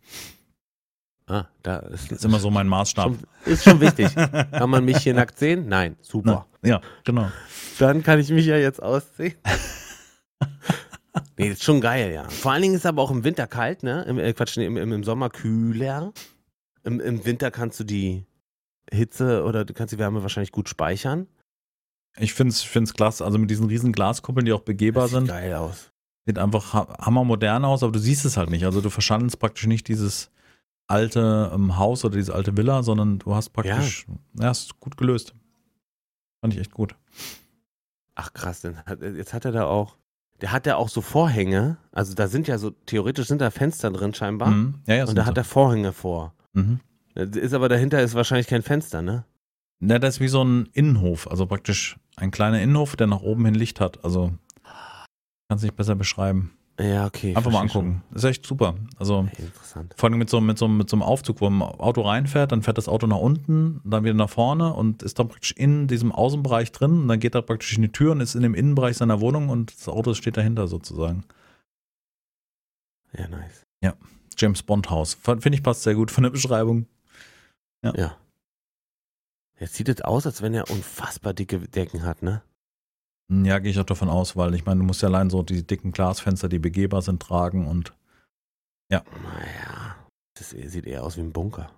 Ah, da ist, Das ist immer so mein Maßstab. schon, ist schon wichtig. [LAUGHS] Kann man mich hier nackt sehen? Nein, super. Na, ja, genau. Dann kann ich mich ja jetzt ausziehen. [LAUGHS] nee, ist schon geil, ja. Vor allen Dingen ist es aber auch im Winter kalt, ne? Im, äh, Quatsch, im, im, im Sommer kühler. Im, Im Winter kannst du die Hitze oder du kannst die Wärme wahrscheinlich gut speichern. Ich finde es find's klasse, also mit diesen riesen Glaskuppeln, die auch begehbar Das sieht sind. geil aus. Sieht einfach ha- hammermodern aus, aber du siehst es halt nicht. Also du verschandelst praktisch nicht dieses alte ähm, Haus oder diese alte Villa, sondern du hast praktisch, ja, ist gut gelöst. Fand ich echt gut. Ach krass, hat, jetzt hat er da auch, der hat ja auch so Vorhänge. Also da sind ja so, theoretisch sind da Fenster drin scheinbar. Mhm. Ja, ja, Und da hat er Vorhänge vor. Mhm. Ist aber dahinter ist wahrscheinlich kein Fenster, ne? Ja, das ist wie so ein Innenhof, also praktisch ein kleiner Innenhof, der nach oben hin Licht hat. Also kannst nicht besser beschreiben. Ja, okay. Einfach mal angucken. Ist echt super. Also schon. Interessant. Vor allem mit so, mit, so, mit so einem Aufzug, wo ein Auto reinfährt, dann fährt das Auto nach unten, dann wieder nach vorne und ist dann praktisch in diesem Außenbereich drin und dann geht er praktisch in die Tür und ist in dem Innenbereich seiner Wohnung und das Auto steht dahinter sozusagen. Ja, nice. James Bond Haus. Finde ich passt sehr gut von der Beschreibung. Ja. Jetzt sieht es aus, als wenn er unfassbar dicke Decken hat, ne? Ja, gehe ich auch davon aus, weil ich meine, du musst ja allein so die dicken Glasfenster, die begehbar sind, tragen und Naja. Das sieht eher aus wie ein Bunker.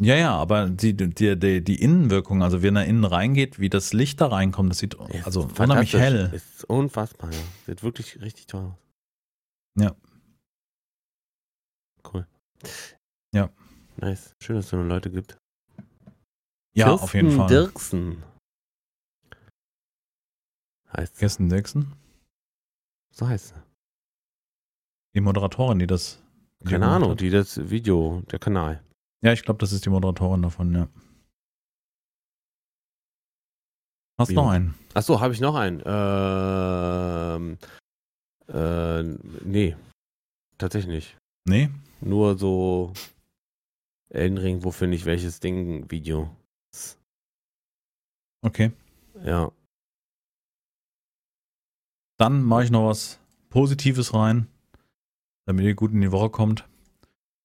ja, ja, aber die, die, die, die Innenwirkung, also wenn er innen reingeht, wie das Licht da reinkommt, das sieht Ist also unheimlich hell. Ist unfassbar, ja. Sieht wirklich richtig toll aus. Ja. Cool. Ja. Nice. Schön, dass es so eine Leute gibt. Ja, Kirsten auf jeden Fall. Dirksen. Heißt. Kirsten Dixon, So heißt sie. die Moderatorin, die das die Keine Ahnung, hat. die das Video, der Kanal. Ja, ich glaube, das ist die Moderatorin davon, ja. Hast Wie noch einen? Achso, habe ich noch einen? Ähm, äh, nee. Tatsächlich nicht. Nee? Nur so Elden Ring, wo finde ich welches Ding Video. Okay. Ja. Dann mache ich noch was Positives rein, damit ihr gut in die Woche kommt.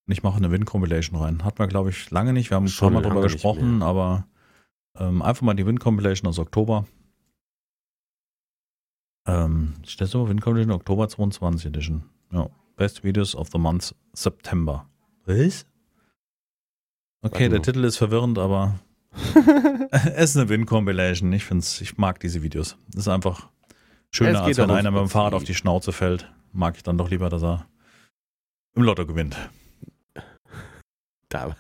Und ich mache eine Win-Compilation rein. Hat man, glaube ich, lange nicht. Wir haben schon mal drüber gesprochen, aber ähm, einfach mal die Win-Compilation aus Oktober. Ähm, steht so, Win-Compilation Oktober 22 Edition. Ja. Best Videos of the Month September. Was? Okay, Warte der mal. Titel ist verwirrend, aber [LAUGHS] [LAUGHS] es ist eine Win-Compilation. Ich find's, ich mag diese Videos. Das ist einfach schöner, als wenn einer mit dem Fahrrad auf die Schnauze fällt. Mag ich dann doch lieber, dass er im Lotto gewinnt. da,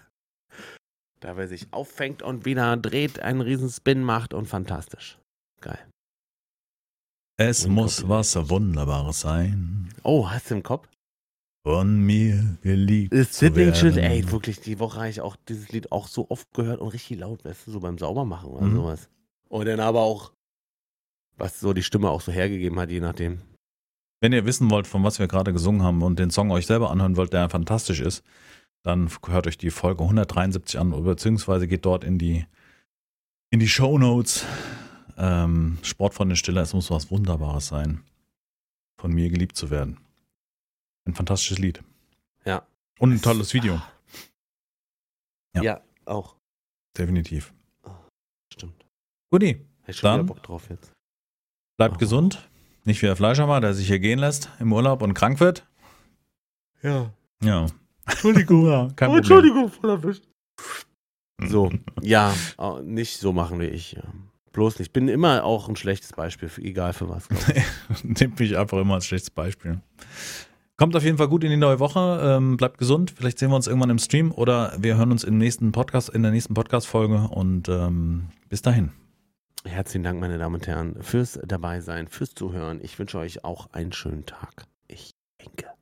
dabei sich auffängt und wieder dreht, einen riesen Spin macht und fantastisch. Geil. Es Win muss was Compilation. Wunderbares sein. Oh, hast du im Kopf? Von mir geliebt. Ist zu werden. ey, wirklich, die Woche habe ich auch dieses Lied auch so oft gehört und richtig laut, weißt du, so beim Saubermachen oder Mhm. sowas. Und dann aber auch, was so die Stimme auch so hergegeben hat, je nachdem. Wenn ihr wissen wollt, von was wir gerade gesungen haben und den Song euch selber anhören wollt, der fantastisch ist, dann hört euch die Folge 173 an, beziehungsweise geht dort in die, in die Show Notes. Ähm, Sport von den Stiller, es muss was Wunderbares sein, von mir geliebt zu werden. Ein fantastisches Lied. Ja. Und ein tolles Video, Ja. Ja, auch. definitiv. Stimmt. Guti, ich schon Dann- wieder Bock drauf jetzt. Bleibt Oh. gesund. Nicht wie der Fleischermann, der sich hier gehen lässt im Urlaub und krank wird. Ja. Ja. Entschuldigung. [LAUGHS] ja, kein Oh, Problem. Entschuldigung, voll erwischt. So, [LAUGHS] ja, äh, nicht so machen wie ich. Ja. Bloß nicht. Ich bin immer auch ein schlechtes Beispiel, für, egal für was. [LAUGHS] Nimmt mich einfach immer als schlechtes Beispiel. Kommt auf jeden Fall gut in die neue Woche. Ähm, bleibt gesund. Vielleicht sehen wir uns irgendwann im Stream oder wir hören uns im nächsten Podcast, in der nächsten Podcast-Folge. Und ähm, bis dahin. Herzlichen Dank, meine Damen und Herren, fürs Dabeisein, fürs Zuhören. Ich wünsche euch auch einen schönen Tag. Ich denke.